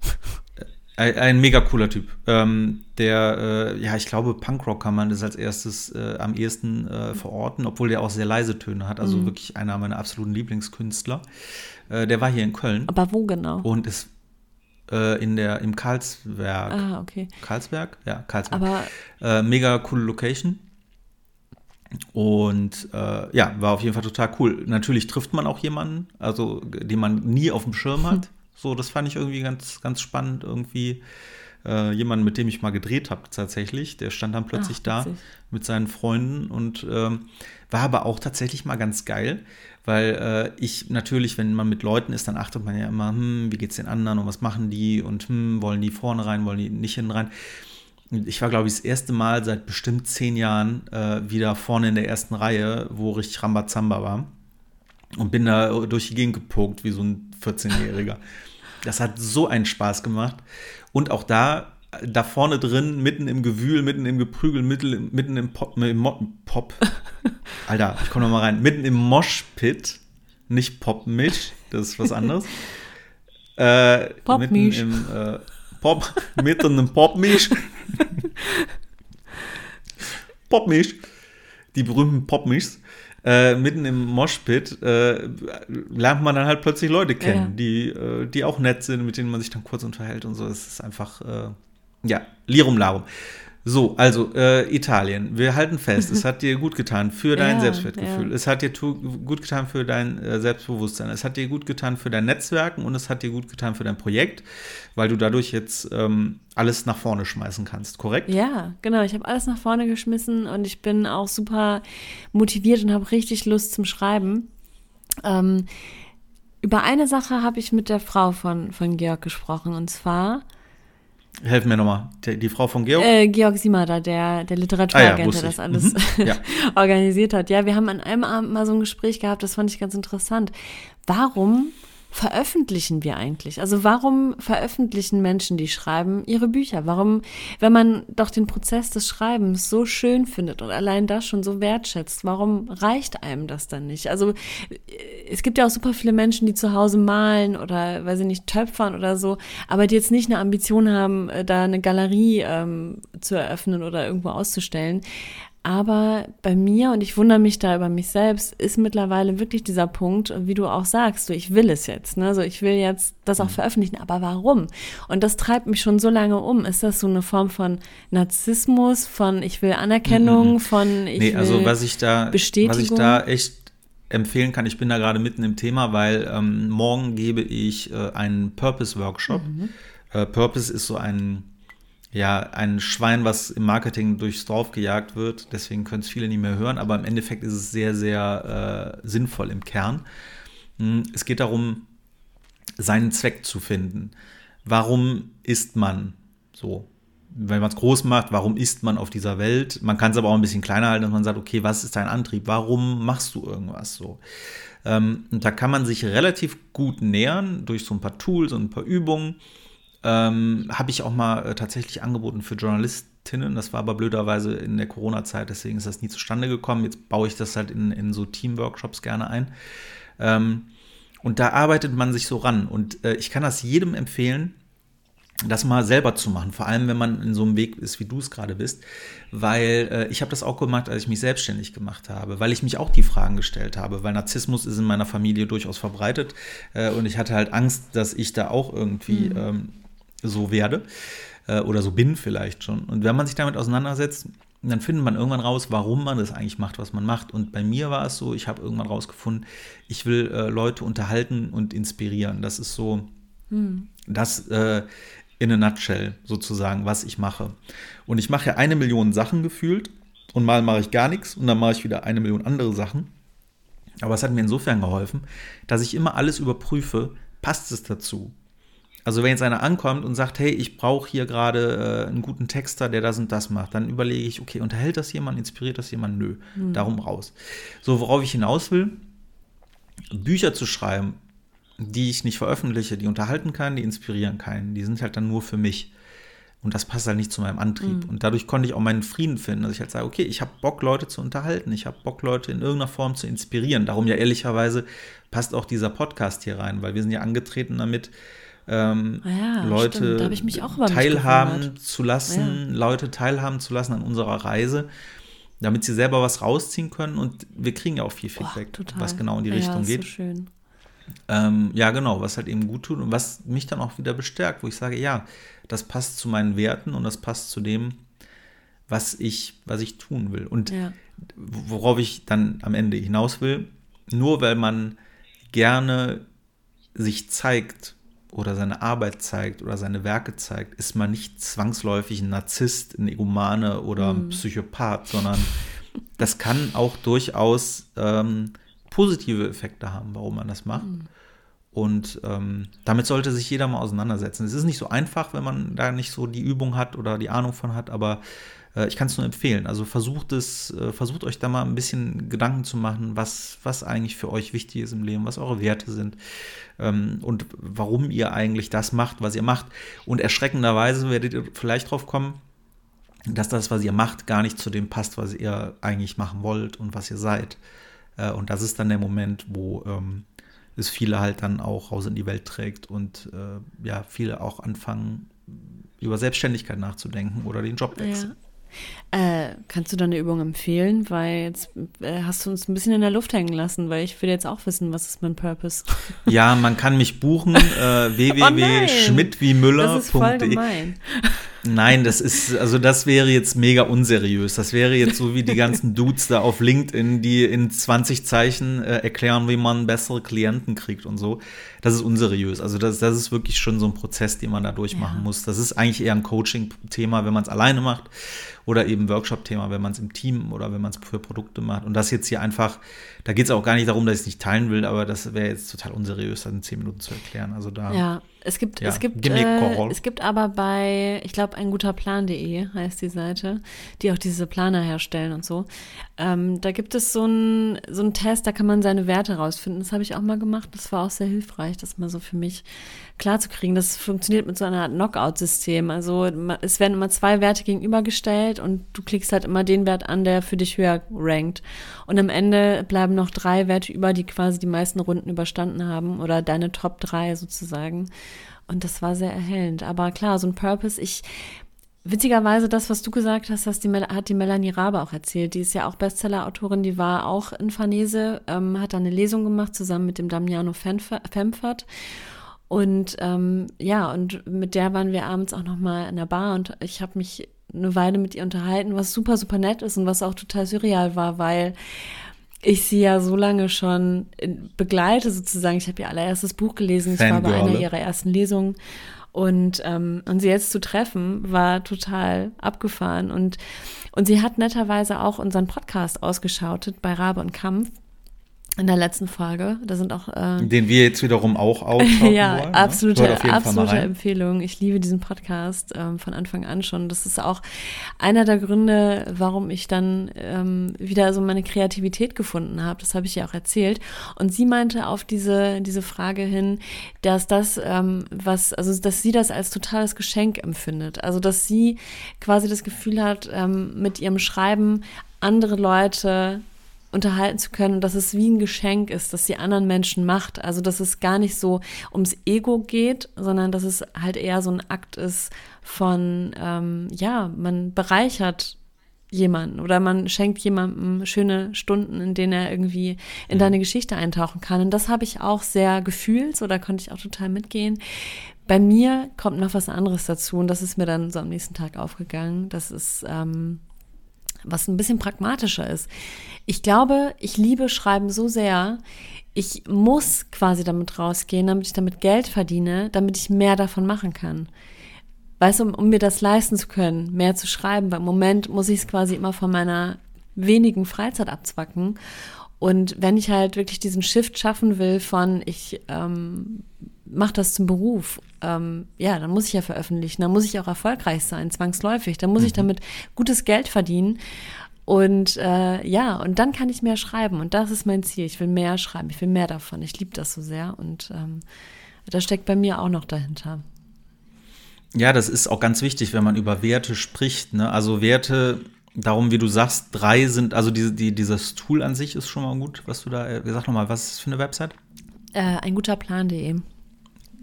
Ein, ein, mega cooler Typ. Ähm, der, äh, ja, ich glaube, Punkrock kann man das als erstes äh, am ehesten äh, verorten, obwohl der auch sehr leise Töne hat. Also mhm. wirklich einer meiner absoluten Lieblingskünstler. Äh, der war hier in Köln. Aber wo genau? Und ist äh, in der, im Karlsberg. Ah, okay. Karlsberg? Ja, Karlsberg. Aber äh, mega coole Location. Und äh, ja, war auf jeden Fall total cool. Natürlich trifft man auch jemanden, also den man nie auf dem Schirm *laughs* hat. Hm. So, das fand ich irgendwie ganz, ganz spannend irgendwie. Äh, jemanden, mit dem ich mal gedreht habe tatsächlich. Der stand dann plötzlich Ach, da mit seinen Freunden und ähm, war aber auch tatsächlich mal ganz geil, weil äh, ich natürlich, wenn man mit Leuten ist, dann achtet man ja immer, hm, wie geht's den anderen und was machen die und hm, wollen die vorne rein, wollen die nicht hinten rein. Ich war, glaube ich, das erste Mal seit bestimmt zehn Jahren äh, wieder vorne in der ersten Reihe, wo richtig Rambazamba war. Und bin da durch die Gegend gepokt, wie so ein 14-Jähriger. Das hat so einen Spaß gemacht. Und auch da, da vorne drin, mitten im Gewühl, mitten im Geprügel, mitten, mitten im Pop, im Pop. *laughs* Alter, ich komme noch mal rein. Mitten im Moshpit, nicht Popmisch, das ist was anderes. *laughs* Äh, Popmisch. Mitten im äh, Pop, mitten im Popmisch. *laughs* Popmisch. Die berühmten Popmischs. Äh, mitten im Moshpit äh, lernt man dann halt plötzlich Leute kennen, ja. die, äh, die auch nett sind, mit denen man sich dann kurz unterhält und so. Es ist einfach, äh, ja, Lirum Larum. So, also äh, Italien. Wir halten fest, es *laughs* hat dir gut getan für dein ja, Selbstwertgefühl. Ja. Es hat dir gut getan für dein äh, Selbstbewusstsein. Es hat dir gut getan für dein Netzwerken und es hat dir gut getan für dein Projekt, weil du dadurch jetzt ähm, alles nach vorne schmeißen kannst, korrekt? Ja, genau. Ich habe alles nach vorne geschmissen und ich bin auch super motiviert und habe richtig Lust zum Schreiben. Ähm, über eine Sache habe ich mit der Frau von, von Georg gesprochen und zwar Helfen mir nochmal. Die, die, Frau von Georg? Äh, Georg Simada, der, der Literaturagent, ah, ja, der das alles mhm. ja. *laughs* organisiert hat. Ja, wir haben an einem Abend mal so ein Gespräch gehabt, das fand ich ganz interessant. Warum veröffentlichen wir eigentlich? Also warum veröffentlichen Menschen, die schreiben, ihre Bücher? Warum, wenn man doch den Prozess des Schreibens so schön findet und allein das schon so wertschätzt, warum reicht einem das dann nicht? Also es gibt ja auch super viele Menschen, die zu Hause malen oder, weiß ich nicht, töpfern oder so, aber die jetzt nicht eine Ambition haben, äh, da eine Galerie ähm, zu eröffnen oder irgendwo auszustellen. Aber bei mir, und ich wundere mich da über mich selbst, ist mittlerweile wirklich dieser Punkt, wie du auch sagst, so ich will es jetzt, ne? So ich will jetzt das auch mhm. veröffentlichen, aber warum? Und das treibt mich schon so lange um. Ist das so eine Form von Narzissmus, von ich will Anerkennung, mhm. von ich nee, will also was ich da, Bestätigung? Was ich da echt empfehlen kann, ich bin da gerade mitten im Thema, weil ähm, morgen gebe ich äh, einen Purpose-Workshop. Mhm. Äh, Purpose ist so ein ja, ein Schwein, was im Marketing durchs Dorf gejagt wird. Deswegen können es viele nicht mehr hören, aber im Endeffekt ist es sehr, sehr äh, sinnvoll im Kern. Hm, es geht darum, seinen Zweck zu finden. Warum ist man so? Wenn man es groß macht, warum ist man auf dieser Welt? Man kann es aber auch ein bisschen kleiner halten, dass man sagt, okay, was ist dein Antrieb? Warum machst du irgendwas so? Ähm, und da kann man sich relativ gut nähern durch so ein paar Tools und ein paar Übungen. Ähm, Habe ich auch mal äh, tatsächlich angeboten für Journalistinnen. Das war aber blöderweise in der Corona-Zeit, deswegen ist das nie zustande gekommen. Jetzt baue ich das halt in, in so Teamworkshops gerne ein. Ähm, und da arbeitet man sich so ran. Und äh, ich kann das jedem empfehlen, das mal selber zu machen, vor allem wenn man in so einem Weg ist, wie du es gerade bist, weil äh, ich habe das auch gemacht, als ich mich selbstständig gemacht habe, weil ich mich auch die Fragen gestellt habe, weil Narzissmus ist in meiner Familie durchaus verbreitet äh, und ich hatte halt Angst, dass ich da auch irgendwie mhm. ähm, so werde äh, oder so bin vielleicht schon. Und wenn man sich damit auseinandersetzt, dann findet man irgendwann raus, warum man das eigentlich macht, was man macht. Und bei mir war es so, ich habe irgendwann rausgefunden, ich will äh, Leute unterhalten und inspirieren. Das ist so hm. das äh, in a nutshell sozusagen, was ich mache. Und ich mache ja eine Million Sachen gefühlt und mal mache ich gar nichts und dann mache ich wieder eine Million andere Sachen. Aber es hat mir insofern geholfen, dass ich immer alles überprüfe, passt es dazu? Also wenn jetzt einer ankommt und sagt, hey, ich brauche hier gerade äh, einen guten Texter, der das und das macht, dann überlege ich, okay, unterhält das jemand, inspiriert das jemand? Nö, mhm. darum raus. So, worauf ich hinaus will, Bücher zu schreiben, die ich nicht veröffentliche, die unterhalten kann, die inspirieren kann, die sind halt dann nur für mich. Und das passt halt nicht zu meinem Antrieb. Mhm. Und dadurch konnte ich auch meinen Frieden finden, dass ich halt sage, okay, ich habe Bock, Leute zu unterhalten. Ich habe Bock, Leute in irgendeiner Form zu inspirieren. Darum ja ehrlicherweise passt auch dieser Podcast hier rein, weil wir sind ja angetreten damit, ähm, ah ja, Leute teilhaben zu lassen, ja. Leute teilhaben zu lassen an unserer Reise, damit sie selber was rausziehen können. Und wir kriegen ja auch viel Feedback, Boah, was genau in die ja, Richtung geht. So. Ähm, ja, genau, was halt eben gut tut und was mich dann auch wieder bestärkt, wo ich sage, ja, das passt zu meinen Werten und das passt zu dem, was ich, was ich tun will. Und worauf ich dann am Ende hinaus will, nur weil man gerne sich zeigt oder seine Arbeit zeigt oder seine Werke zeigt, ist man nicht zwangsläufig ein Narzisst, ein Egomane oder ein mhm. Psychopath, sondern das kann auch durchaus ähm, positive Effekte haben, warum man das macht. Mhm. Und ähm, damit sollte sich jeder mal auseinandersetzen. Es ist nicht so einfach, wenn man da nicht so die Übung hat oder die Ahnung von hat, aber ich kann es nur empfehlen. Also versucht es, äh, versucht euch da mal ein bisschen Gedanken zu machen, was, was eigentlich für euch wichtig ist im Leben, was eure Werte sind ähm, und warum ihr eigentlich das macht, was ihr macht. Und erschreckenderweise werdet ihr vielleicht drauf kommen, dass das, was ihr macht, gar nicht zu dem passt, was ihr eigentlich machen wollt und was ihr seid. Äh, und das ist dann der Moment, wo ähm, es viele halt dann auch raus in die Welt trägt und äh, ja, viele auch anfangen, über Selbstständigkeit nachzudenken oder den Job wechseln. Ja. Äh, kannst du da eine Übung empfehlen? Weil jetzt äh, hast du uns ein bisschen in der Luft hängen lassen, weil ich will jetzt auch wissen, was ist mein Purpose. *laughs* Ja, man kann mich buchen, äh, *laughs* www.schmidtwiemüller.de. Das ist voll gemein. Nein, das ist, also das wäre jetzt mega unseriös. Das wäre jetzt so wie die ganzen Dudes da auf LinkedIn, die in 20 Zeichen äh, erklären, wie man bessere Klienten kriegt und so. Das ist unseriös. Also das, das ist wirklich schon so ein Prozess, den man da durchmachen ja. muss. Das ist eigentlich eher ein Coaching-Thema, wenn man es alleine macht oder eben Workshop-Thema, wenn man es im Team oder wenn man es für Produkte macht. Und das jetzt hier einfach, da geht es auch gar nicht darum, dass ich es nicht teilen will, aber das wäre jetzt total unseriös, das in zehn Minuten zu erklären. Also da. Ja, es gibt, ja, es gibt, äh, es gibt aber bei, ich glaube, ein guter Plan.de heißt die Seite, die auch diese Planer herstellen und so. Ähm, da gibt es so einen so einen Test, da kann man seine Werte rausfinden. Das habe ich auch mal gemacht. Das war auch sehr hilfreich, das mal so für mich klar zu kriegen. Das funktioniert mit so einer Art Knockout-System. Also es werden immer zwei Werte gegenübergestellt und du klickst halt immer den Wert an, der für dich höher rankt. Und am Ende bleiben noch drei Werte über, die quasi die meisten Runden überstanden haben oder deine Top drei sozusagen. Und das war sehr erhellend. Aber klar, so ein Purpose, ich, witzigerweise das, was du gesagt hast, hast die, hat die Melanie Rabe auch erzählt. Die ist ja auch Bestseller-Autorin, die war auch in Farnese, ähm, hat da eine Lesung gemacht zusammen mit dem Damiano Femfert. Und ähm, ja, und mit der waren wir abends auch noch mal in der Bar und ich habe mich eine Weile mit ihr unterhalten, was super, super nett ist und was auch total surreal war, weil ich sie ja so lange schon begleite sozusagen. Ich habe ihr allererstes Buch gelesen. Ich war bei einer ihrer ersten Lesungen. Und, ähm, und sie jetzt zu treffen, war total abgefahren. Und, und sie hat netterweise auch unseren Podcast ausgeschautet bei Rabe und Kampf in der letzten Folge. Da sind auch. Äh, Den wir jetzt wiederum auch *laughs* aufschauen ja, wollen. Ne? Absolute, absolute Empfehlung. Ich liebe diesen Podcast ähm, von Anfang an schon. Das ist auch einer der Gründe, warum ich dann ähm, wieder so meine Kreativität gefunden habe. Das habe ich ja auch erzählt. Und sie meinte auf diese, diese Frage hin, dass das, ähm, was, also dass sie das als totales Geschenk empfindet. Also dass sie quasi das Gefühl hat, ähm, mit ihrem Schreiben andere Leute unterhalten zu können und dass es wie ein Geschenk ist, das die anderen Menschen macht. Also dass es gar nicht so ums Ego geht, sondern dass es halt eher so ein Akt ist von, ähm, ja, man bereichert jemanden oder man schenkt jemandem schöne Stunden, in denen er irgendwie in deine Geschichte eintauchen kann. Und das habe ich auch sehr gefühlt, so da konnte ich auch total mitgehen. Bei mir kommt noch was anderes dazu und das ist mir dann so am nächsten Tag aufgegangen. Das ist ähm, was ein bisschen pragmatischer ist. Ich glaube, ich liebe Schreiben so sehr, ich muss quasi damit rausgehen, damit ich damit Geld verdiene, damit ich mehr davon machen kann. Weißt du, um, um mir das leisten zu können, mehr zu schreiben, weil im Moment muss ich es quasi immer von meiner wenigen Freizeit abzwacken. Und wenn ich halt wirklich diesen Shift schaffen will von ich ähm, mache das zum Beruf, ähm, ja, dann muss ich ja veröffentlichen, dann muss ich auch erfolgreich sein, zwangsläufig, dann muss mhm. ich damit gutes Geld verdienen. Und äh, ja, und dann kann ich mehr schreiben. Und das ist mein Ziel. Ich will mehr schreiben, ich will mehr davon. Ich liebe das so sehr. Und ähm, das steckt bei mir auch noch dahinter. Ja, das ist auch ganz wichtig, wenn man über Werte spricht. Ne? Also Werte, darum, wie du sagst, drei sind, also die, die, dieses Tool an sich ist schon mal gut, was du da, äh, sag nochmal, was ist für eine Website? Äh, ein guter Plan.de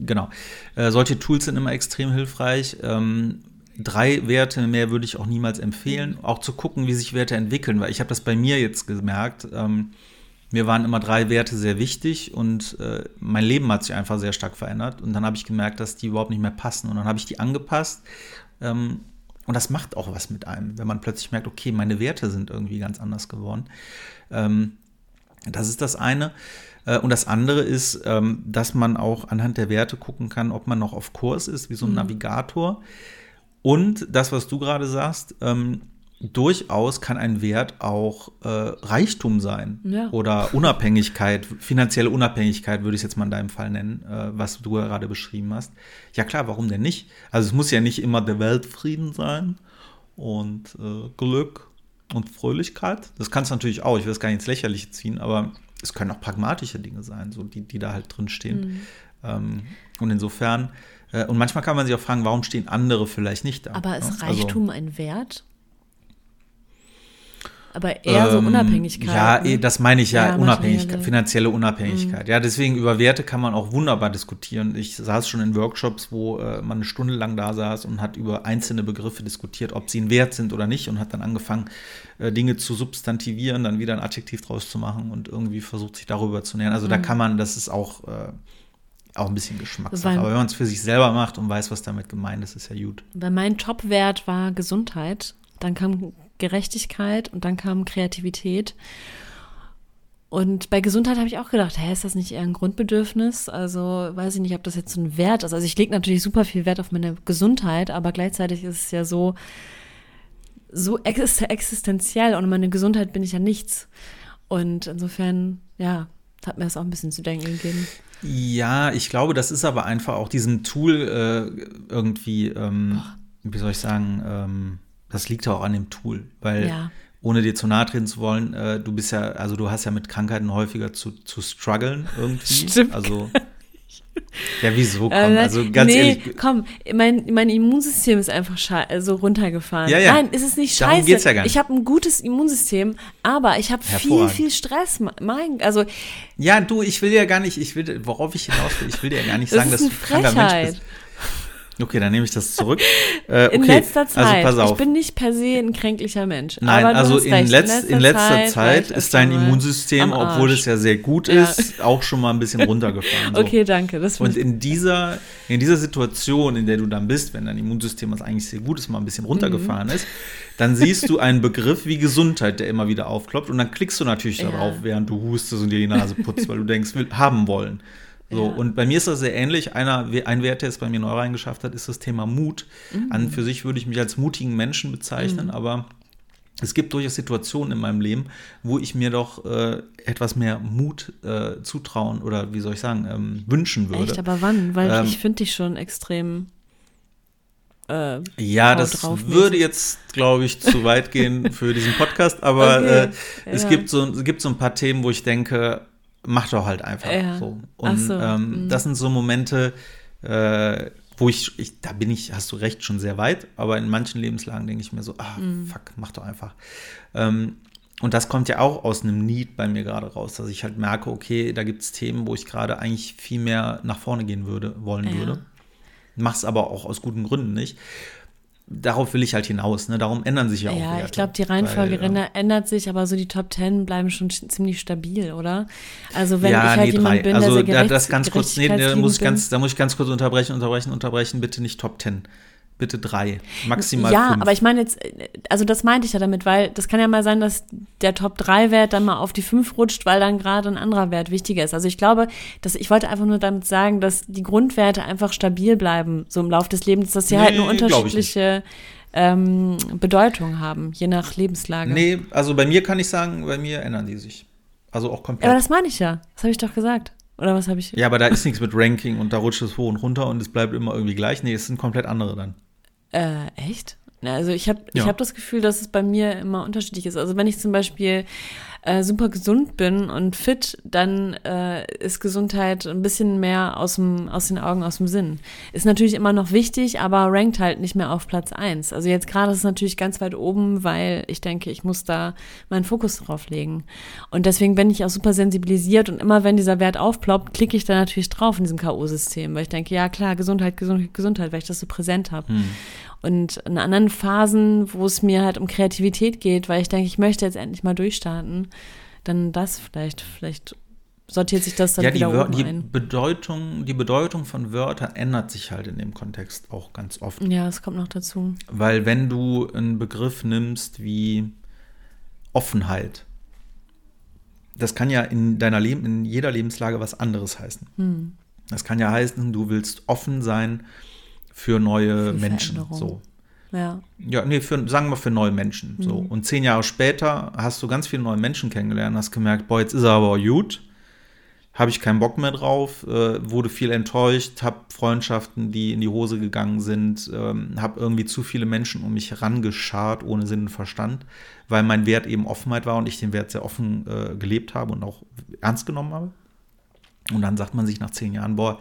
genau. Äh, solche Tools sind immer extrem hilfreich. Ähm, drei Werte mehr würde ich auch niemals empfehlen. Auch zu gucken, wie sich Werte entwickeln, weil ich habe das bei mir jetzt gemerkt. Ähm, mir waren immer drei Werte sehr wichtig und äh, mein Leben hat sich einfach sehr stark verändert. Und dann habe ich gemerkt, dass die überhaupt nicht mehr passen. Und dann habe ich die angepasst. Ähm, und das macht auch was mit einem, wenn man plötzlich merkt, okay, meine Werte sind irgendwie ganz anders geworden. Ähm, das ist das eine. Äh, und das andere ist, ähm, dass man auch anhand der Werte gucken kann, ob man noch auf Kurs ist, wie so ein mhm. Navigator. Und das, was du gerade sagst, ähm, durchaus kann ein Wert auch äh, Reichtum sein ja. oder Unabhängigkeit, finanzielle Unabhängigkeit würde ich es jetzt mal in deinem Fall nennen, äh, was du gerade beschrieben hast. Ja klar, warum denn nicht? Also es muss ja nicht immer der Weltfrieden sein und äh, Glück und Fröhlichkeit. Das kann es natürlich auch, ich will es gar nicht ins Lächerliche ziehen, aber es können auch pragmatische Dinge sein, so die, die da halt drin stehen. Mhm. Ähm, und insofern, äh, und manchmal kann man sich auch fragen, warum stehen andere vielleicht nicht da? Aber ist ne? Reichtum also, ein Wert? Aber eher ähm, so Unabhängigkeit. Ja, ne? das meine ich ja, ja Unabhängigkeit, finanzielle Unabhängigkeit. Mhm. Ja, deswegen über Werte kann man auch wunderbar diskutieren. Ich saß schon in Workshops, wo äh, man eine Stunde lang da saß und hat über einzelne Begriffe diskutiert, ob sie ein Wert sind oder nicht und hat dann angefangen, äh, Dinge zu substantivieren, dann wieder ein Adjektiv draus zu machen und irgendwie versucht, sich darüber zu nähern. Also mhm. da kann man, das ist auch, äh, auch ein bisschen Geschmackssache. Aber wenn man es für sich selber macht und weiß, was damit gemeint ist, ist ja gut. Weil mein Top-Wert war Gesundheit. Dann kam Gerechtigkeit und dann kam Kreativität. Und bei Gesundheit habe ich auch gedacht, hä, ist das nicht eher ein Grundbedürfnis? Also weiß ich nicht, ob das jetzt so ein Wert ist. Also ich lege natürlich super viel Wert auf meine Gesundheit, aber gleichzeitig ist es ja so, so existenziell. Und meine Gesundheit bin ich ja nichts. Und insofern, ja, hat mir das auch ein bisschen zu denken gegeben. Ja, ich glaube, das ist aber einfach auch diesem Tool äh, irgendwie, ähm, wie soll ich sagen, ähm, das liegt ja auch an dem Tool, weil ja. ohne dir zu nahe treten zu wollen, äh, du bist ja, also du hast ja mit Krankheiten häufiger zu, zu strugglen irgendwie. *laughs* Stimmt. Also ja, wieso? Komm, äh, also ganz nee, ehrlich. komm, mein, mein Immunsystem ist einfach so also runtergefahren. Ja, ja. Nein, ist es nicht scheiße. Darum geht's ja gar nicht. Ich habe ein gutes Immunsystem, aber ich habe viel, viel Stress. Mein, also ja, du, ich will ja gar nicht, ich will, worauf ich hinaus will, ich will dir ja gar nicht sagen, dass du ein kranker Mensch bist. Okay, dann nehme ich das zurück. *laughs* Äh, okay. In letzter also Zeit. Also. Ich bin nicht per se ein kränklicher Mensch. Nein, also in, letz, in, letzter in, letzter Zeit, Zeit ist dein Immunsystem, obwohl es ja sehr gut ja. ist, auch schon mal ein bisschen *laughs* runtergefahren. So. Okay, danke. Das Und in dieser, in dieser Situation, in der du dann bist, wenn dein Immunsystem, was eigentlich sehr gut ist, mal ein bisschen runtergefahren mhm. ist, dann siehst du einen Begriff wie Gesundheit, der immer wieder aufkloppt. Und dann klickst du natürlich ja. darauf, während du hustest und dir die Nase putzt, weil du denkst, will, haben wollen. So, ja. und bei mir ist das sehr ähnlich. Einer, ein Wert, der es bei mir neu reingeschafft hat, ist das Thema Mut. Mhm. An für sich würde ich mich als mutigen Menschen bezeichnen, mhm. aber es gibt durchaus Situationen in meinem Leben, wo ich mir doch äh, etwas mehr Mut äh, zutrauen oder wie soll ich sagen, ähm, wünschen würde. Echt, aber wann? Weil ähm, ich finde dich schon extrem. Äh, ja, das würde jetzt, glaube ich, zu weit gehen *laughs* für diesen Podcast, aber okay. Äh, es, ja. gibt so, es gibt so ein paar Themen, wo ich denke, mach doch halt einfach ja. so. Und so. Ähm, mhm. das sind so Momente, äh, wo ich, ich, da bin ich, hast du recht, schon sehr weit, aber in manchen Lebenslagen denke ich mir so, ah, mhm. fuck, mach doch einfach. Ähm, und das kommt ja auch aus einem Need bei mir gerade raus, dass ich halt merke, okay, da gibt es Themen, wo ich gerade eigentlich viel mehr nach vorne gehen würde, wollen ja. würde. Mach's aber auch aus guten Gründen nicht darauf will ich halt hinaus. Ne? Darum ändern sich ja, auch Ja, ich glaube, die Reihenfolge weil, ja. ändert sich, aber so die Top Ten bleiben schon ziemlich stabil, oder? Also wenn ja, ich halt nee, jemand drei. bin, also, der sehr gerechts, das ganz kurz, nee, da muss, ich ganz, da muss ich ganz kurz unterbrechen, unterbrechen, unterbrechen, bitte nicht Top Ten bitte drei, maximal ja, fünf. aber ich meine jetzt, also das meinte ich ja damit, weil das kann ja mal sein, dass der Top-3-Wert dann mal auf die fünf rutscht, weil dann gerade ein anderer Wert wichtiger ist. Also ich glaube, dass ich wollte einfach nur damit sagen, dass die Grundwerte einfach stabil bleiben, so im Laufe des Lebens, dass sie nee, halt eine unterschiedliche ähm, Bedeutung haben, je nach Lebenslage. Nee, also bei mir kann ich sagen, bei mir ändern die sich. Also auch komplett. Ja, aber das meine ich ja. Das habe ich doch gesagt. Oder was habe ich? Ja, aber da ist nichts mit Ranking und da rutscht es hoch und runter und es bleibt immer irgendwie gleich. Nee, es sind komplett andere dann. Äh, echt? Also ich habe ja. ich hab das Gefühl, dass es bei mir immer unterschiedlich ist. Also wenn ich zum Beispiel äh, super gesund bin und fit, dann äh, ist Gesundheit ein bisschen mehr aus, dem, aus den Augen, aus dem Sinn. Ist natürlich immer noch wichtig, aber rankt halt nicht mehr auf Platz eins. Also jetzt gerade ist es natürlich ganz weit oben, weil ich denke, ich muss da meinen Fokus drauf legen. Und deswegen bin ich auch super sensibilisiert und immer wenn dieser Wert aufploppt, klicke ich da natürlich drauf in diesem K.O.-System, weil ich denke, ja klar, Gesundheit, Gesundheit, Gesundheit, weil ich das so präsent habe. Hm. Und in anderen Phasen, wo es mir halt um Kreativität geht, weil ich denke, ich möchte jetzt endlich mal durchstarten, dann das vielleicht, vielleicht sortiert sich das dann ja, wieder die, die Bedeutung, die Bedeutung von Wörtern ändert sich halt in dem Kontext auch ganz oft. Ja, es kommt noch dazu. Weil wenn du einen Begriff nimmst wie Offenheit, das kann ja in deiner Leben, in jeder Lebenslage was anderes heißen. Hm. Das kann ja heißen, du willst offen sein für neue für Menschen. So. Ja. Ja, nee, für, sagen wir für neue Menschen. Mhm. So. Und zehn Jahre später hast du ganz viele neue Menschen kennengelernt, hast gemerkt, boah, jetzt ist er aber gut. Habe ich keinen Bock mehr drauf, äh, wurde viel enttäuscht, habe Freundschaften, die in die Hose gegangen sind, ähm, habe irgendwie zu viele Menschen um mich herangeschart, ohne Sinn und Verstand, weil mein Wert eben Offenheit war und ich den Wert sehr offen äh, gelebt habe und auch ernst genommen habe. Und dann sagt man sich nach zehn Jahren, boah,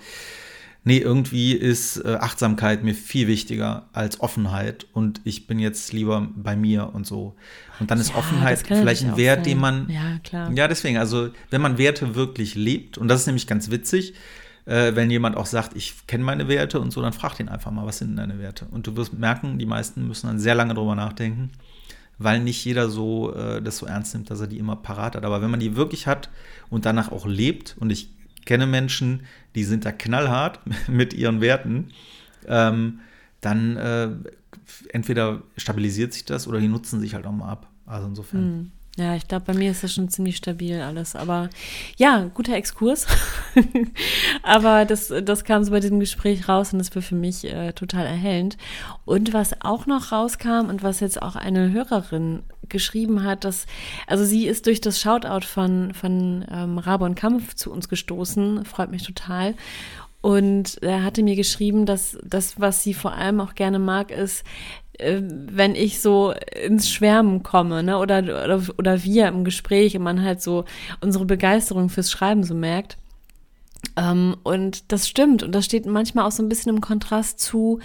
nee, irgendwie ist äh, Achtsamkeit mir viel wichtiger als Offenheit und ich bin jetzt lieber bei mir und so. Und dann ist ja, Offenheit vielleicht ein Wert, sein. den man. Ja, klar. Ja, deswegen, also wenn man Werte wirklich lebt, und das ist nämlich ganz witzig, äh, wenn jemand auch sagt, ich kenne meine Werte und so, dann frag den einfach mal, was sind denn deine Werte? Und du wirst merken, die meisten müssen dann sehr lange drüber nachdenken, weil nicht jeder so äh, das so ernst nimmt, dass er die immer parat hat. Aber wenn man die wirklich hat und danach auch lebt, und ich kenne Menschen, die sind da knallhart *laughs* mit ihren Werten, ähm, dann äh, entweder stabilisiert sich das oder die nutzen sich halt auch mal ab. Also insofern. Hm. Ja, ich glaube, bei mir ist das schon ziemlich stabil alles. Aber ja, guter Exkurs. *laughs* Aber das, das kam so bei diesem Gespräch raus und das war für mich äh, total erhellend. Und was auch noch rauskam und was jetzt auch eine Hörerin geschrieben hat, dass, also sie ist durch das Shoutout von, von ähm, Rabe und Kampf zu uns gestoßen, freut mich total. Und er hatte mir geschrieben, dass das, was sie vor allem auch gerne mag, ist, wenn ich so ins Schwärmen komme, ne, oder, oder, oder wir im Gespräch und man halt so unsere Begeisterung fürs Schreiben so merkt. Ähm, und das stimmt und das steht manchmal auch so ein bisschen im Kontrast zu,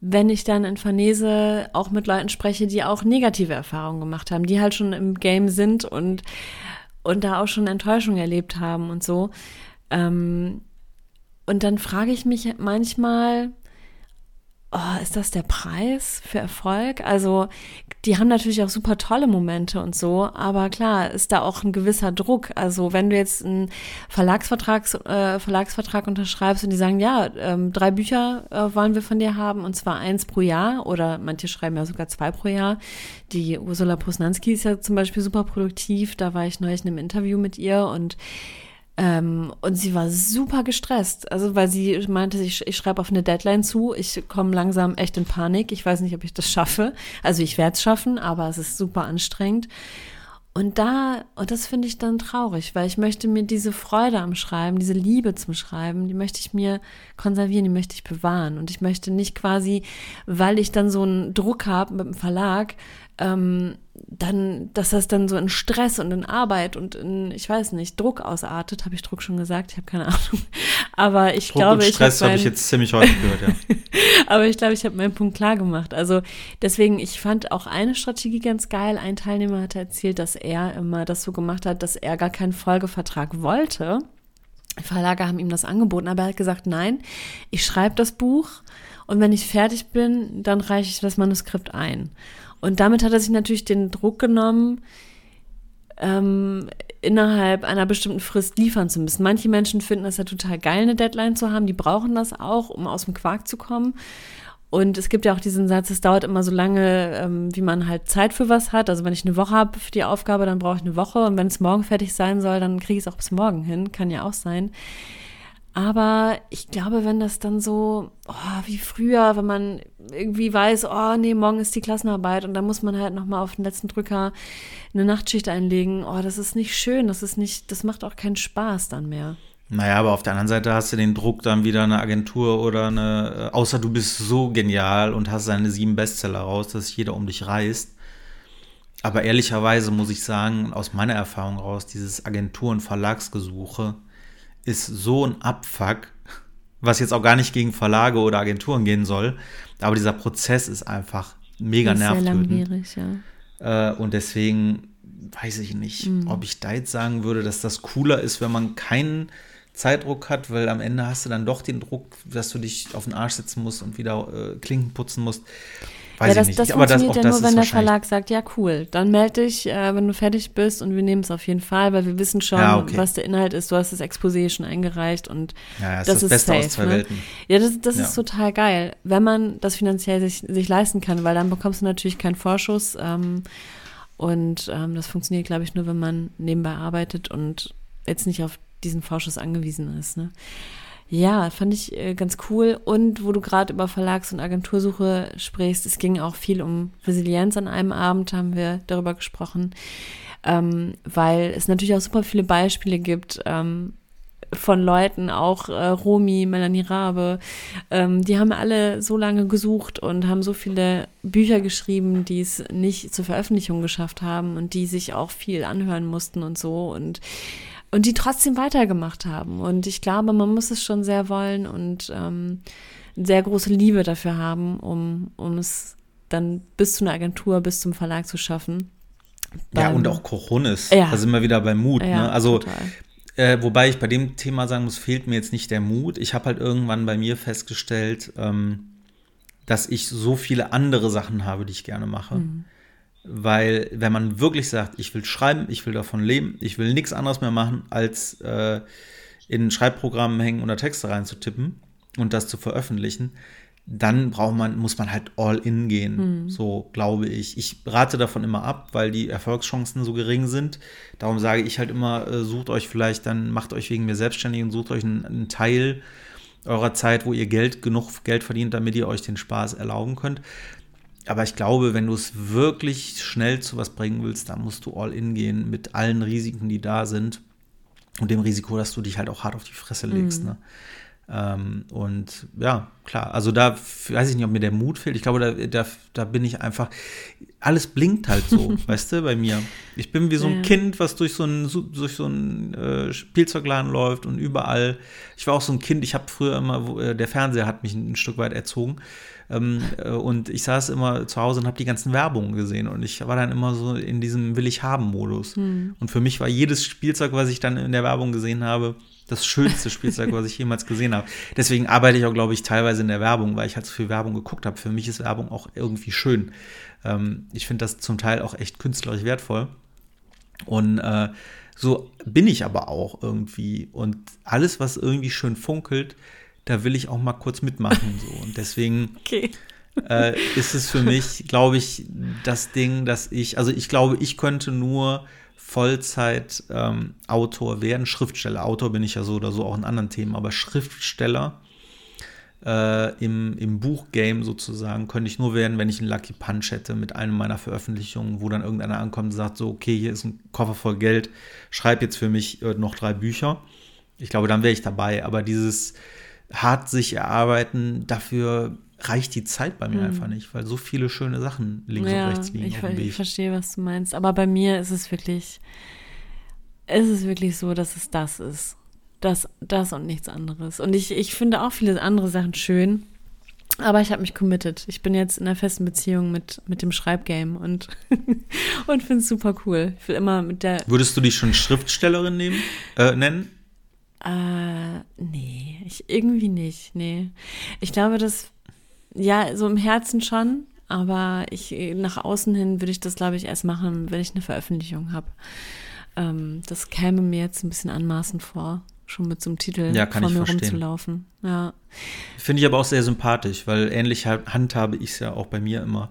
wenn ich dann in Farnese auch mit Leuten spreche, die auch negative Erfahrungen gemacht haben, die halt schon im Game sind und, und da auch schon Enttäuschung erlebt haben und so. Ähm, und dann frage ich mich manchmal, oh, ist das der Preis für Erfolg? Also, die haben natürlich auch super tolle Momente und so, aber klar, ist da auch ein gewisser Druck. Also, wenn du jetzt einen Verlagsvertrag, äh, Verlagsvertrag unterschreibst und die sagen, ja, ähm, drei Bücher äh, wollen wir von dir haben und zwar eins pro Jahr oder manche schreiben ja sogar zwei pro Jahr. Die Ursula Posnanski ist ja zum Beispiel super produktiv. Da war ich neulich in einem Interview mit ihr und ähm, und sie war super gestresst. Also, weil sie meinte, ich, ich schreibe auf eine Deadline zu, ich komme langsam echt in Panik. Ich weiß nicht, ob ich das schaffe. Also, ich werde es schaffen, aber es ist super anstrengend. Und da, und das finde ich dann traurig, weil ich möchte mir diese Freude am Schreiben, diese Liebe zum Schreiben, die möchte ich mir konservieren, die möchte ich bewahren. Und ich möchte nicht quasi, weil ich dann so einen Druck habe mit dem Verlag, ähm, dann, dass das dann so in Stress und in Arbeit und in, ich weiß nicht, Druck ausartet. Habe ich Druck schon gesagt? Ich habe keine Ahnung. *laughs* Aber ich Druck glaube, und Stress habe hab ich jetzt ziemlich häufig gehört, ja. *laughs* Aber ich glaube, ich habe meinen Punkt klar gemacht. Also deswegen, ich fand auch eine Strategie ganz geil. Ein Teilnehmer hatte erzählt, dass er immer das so gemacht hat, dass er gar keinen Folgevertrag wollte. Verlage haben ihm das angeboten, aber er hat gesagt, nein, ich schreibe das Buch und wenn ich fertig bin, dann reiche ich das Manuskript ein. Und damit hat er sich natürlich den Druck genommen, ähm, innerhalb einer bestimmten Frist liefern zu müssen. Manche Menschen finden das ja total geil, eine Deadline zu haben. Die brauchen das auch, um aus dem Quark zu kommen. Und es gibt ja auch diesen Satz, es dauert immer so lange, ähm, wie man halt Zeit für was hat. Also wenn ich eine Woche habe für die Aufgabe, dann brauche ich eine Woche. Und wenn es morgen fertig sein soll, dann kriege ich es auch bis morgen hin. Kann ja auch sein. Aber ich glaube, wenn das dann so, oh, wie früher, wenn man irgendwie weiß, oh nee, morgen ist die Klassenarbeit und dann muss man halt nochmal auf den letzten Drücker eine Nachtschicht einlegen, oh, das ist nicht schön, das ist nicht, das macht auch keinen Spaß dann mehr. Naja, aber auf der anderen Seite hast du den Druck, dann wieder eine Agentur oder eine, äh, außer du bist so genial und hast deine sieben Bestseller raus, dass jeder um dich reißt. Aber ehrlicherweise muss ich sagen, aus meiner Erfahrung raus, dieses Agentur- und Verlagsgesuche, ist so ein Abfuck, was jetzt auch gar nicht gegen Verlage oder Agenturen gehen soll. Aber dieser Prozess ist einfach mega ist nervtötend. Sehr langwierig, ja. Äh, und deswegen weiß ich nicht, mhm. ob ich da jetzt sagen würde, dass das cooler ist, wenn man keinen Zeitdruck hat, weil am Ende hast du dann doch den Druck, dass du dich auf den Arsch setzen musst und wieder äh, Klinken putzen musst. Weiß ja, das, ich nicht. das funktioniert das, ja nur, wenn der Verlag sagt, ja cool, dann melde dich, äh, wenn du fertig bist und wir nehmen es auf jeden Fall, weil wir wissen schon, ja, okay. was der Inhalt ist. Du hast das Exposé schon eingereicht und ja, das, das, ist das Beste safe, aus zwei ne? Welten. Ja, das, das ist total geil, wenn man das finanziell sich, sich leisten kann, weil dann bekommst du natürlich keinen Vorschuss ähm, Und ähm, das funktioniert, glaube ich, nur, wenn man nebenbei arbeitet und jetzt nicht auf diesen Vorschuss angewiesen ist. Ne? Ja, fand ich äh, ganz cool. Und wo du gerade über Verlags- und Agentursuche sprichst, es ging auch viel um Resilienz an einem Abend, haben wir darüber gesprochen, ähm, weil es natürlich auch super viele Beispiele gibt, ähm, von Leuten, auch äh, Romy, Melanie Rabe, ähm, die haben alle so lange gesucht und haben so viele Bücher geschrieben, die es nicht zur Veröffentlichung geschafft haben und die sich auch viel anhören mussten und so. Und und die trotzdem weitergemacht haben. Und ich glaube, man muss es schon sehr wollen und ähm, sehr große Liebe dafür haben, um, um es dann bis zu einer Agentur, bis zum Verlag zu schaffen. ja, und auch Coronis. Ja. Da sind wir wieder beim Mut. Ja, ne? Also total. Äh, wobei ich bei dem Thema sagen muss, fehlt mir jetzt nicht der Mut. Ich habe halt irgendwann bei mir festgestellt, ähm, dass ich so viele andere Sachen habe, die ich gerne mache. Mhm. Weil, wenn man wirklich sagt, ich will schreiben, ich will davon leben, ich will nichts anderes mehr machen, als äh, in Schreibprogrammen hängen oder Texte reinzutippen und das zu veröffentlichen, dann braucht man, muss man halt all in gehen, mhm. so glaube ich. Ich rate davon immer ab, weil die Erfolgschancen so gering sind. Darum sage ich halt immer, äh, sucht euch vielleicht, dann macht euch wegen mir selbstständig und sucht euch einen, einen Teil eurer Zeit, wo ihr Geld genug Geld verdient, damit ihr euch den Spaß erlauben könnt. Aber ich glaube, wenn du es wirklich schnell zu was bringen willst, dann musst du all in gehen mit allen Risiken, die da sind und dem Risiko, dass du dich halt auch hart auf die Fresse legst. Mhm. Ne? Ähm, und ja, klar, also da weiß ich nicht, ob mir der Mut fehlt. Ich glaube, da, da, da bin ich einfach, alles blinkt halt so, *laughs* weißt du, bei mir. Ich bin wie so ein ja. Kind, was durch so einen durch so einen, äh, Spielzeugladen läuft und überall. Ich war auch so ein Kind, ich habe früher immer, wo, äh, der Fernseher hat mich ein, ein Stück weit erzogen. Ähm, äh, und ich saß immer zu Hause und habe die ganzen Werbungen gesehen und ich war dann immer so in diesem Will ich haben Modus. Hm. Und für mich war jedes Spielzeug, was ich dann in der Werbung gesehen habe, das schönste Spielzeug, was ich jemals gesehen habe. Deswegen arbeite ich auch, glaube ich, teilweise in der Werbung, weil ich halt so viel Werbung geguckt habe. Für mich ist Werbung auch irgendwie schön. Ähm, ich finde das zum Teil auch echt künstlerisch wertvoll. Und äh, so bin ich aber auch irgendwie. Und alles, was irgendwie schön funkelt, da will ich auch mal kurz mitmachen. So. Und deswegen *laughs* okay. äh, ist es für mich, glaube ich, das Ding, dass ich, also ich glaube, ich könnte nur Vollzeit-Autor ähm, werden, Schriftsteller. Autor bin ich ja so oder so auch in anderen Themen, aber Schriftsteller äh, im, im Buchgame sozusagen könnte ich nur werden, wenn ich einen Lucky Punch hätte mit einem meiner Veröffentlichungen, wo dann irgendeiner ankommt und sagt so, okay, hier ist ein Koffer voll Geld, schreib jetzt für mich äh, noch drei Bücher. Ich glaube, dann wäre ich dabei. Aber dieses hart sich erarbeiten, dafür reicht die Zeit bei mir hm. einfach nicht, weil so viele schöne Sachen links ja, und rechts liegen. Ich, ich verstehe, was du meinst. Aber bei mir ist es wirklich, ist es wirklich so, dass es das ist. Das, das und nichts anderes. Und ich, ich finde auch viele andere Sachen schön. Aber ich habe mich committed. Ich bin jetzt in einer festen Beziehung mit, mit dem Schreibgame und, *laughs* und finde es super cool. Ich will immer mit der. Würdest du dich schon Schriftstellerin nehmen, äh, nennen? Äh, nee, ich irgendwie nicht. Nee. Ich glaube, dass ja, so im Herzen schon, aber ich nach außen hin würde ich das, glaube ich, erst machen, wenn ich eine Veröffentlichung habe. Ähm, das käme mir jetzt ein bisschen anmaßend vor, schon mit so einem Titel ja, vor mir verstehen. rumzulaufen. Ja. Finde ich aber auch sehr sympathisch, weil ähnlich handhabe ich es ja auch bei mir immer.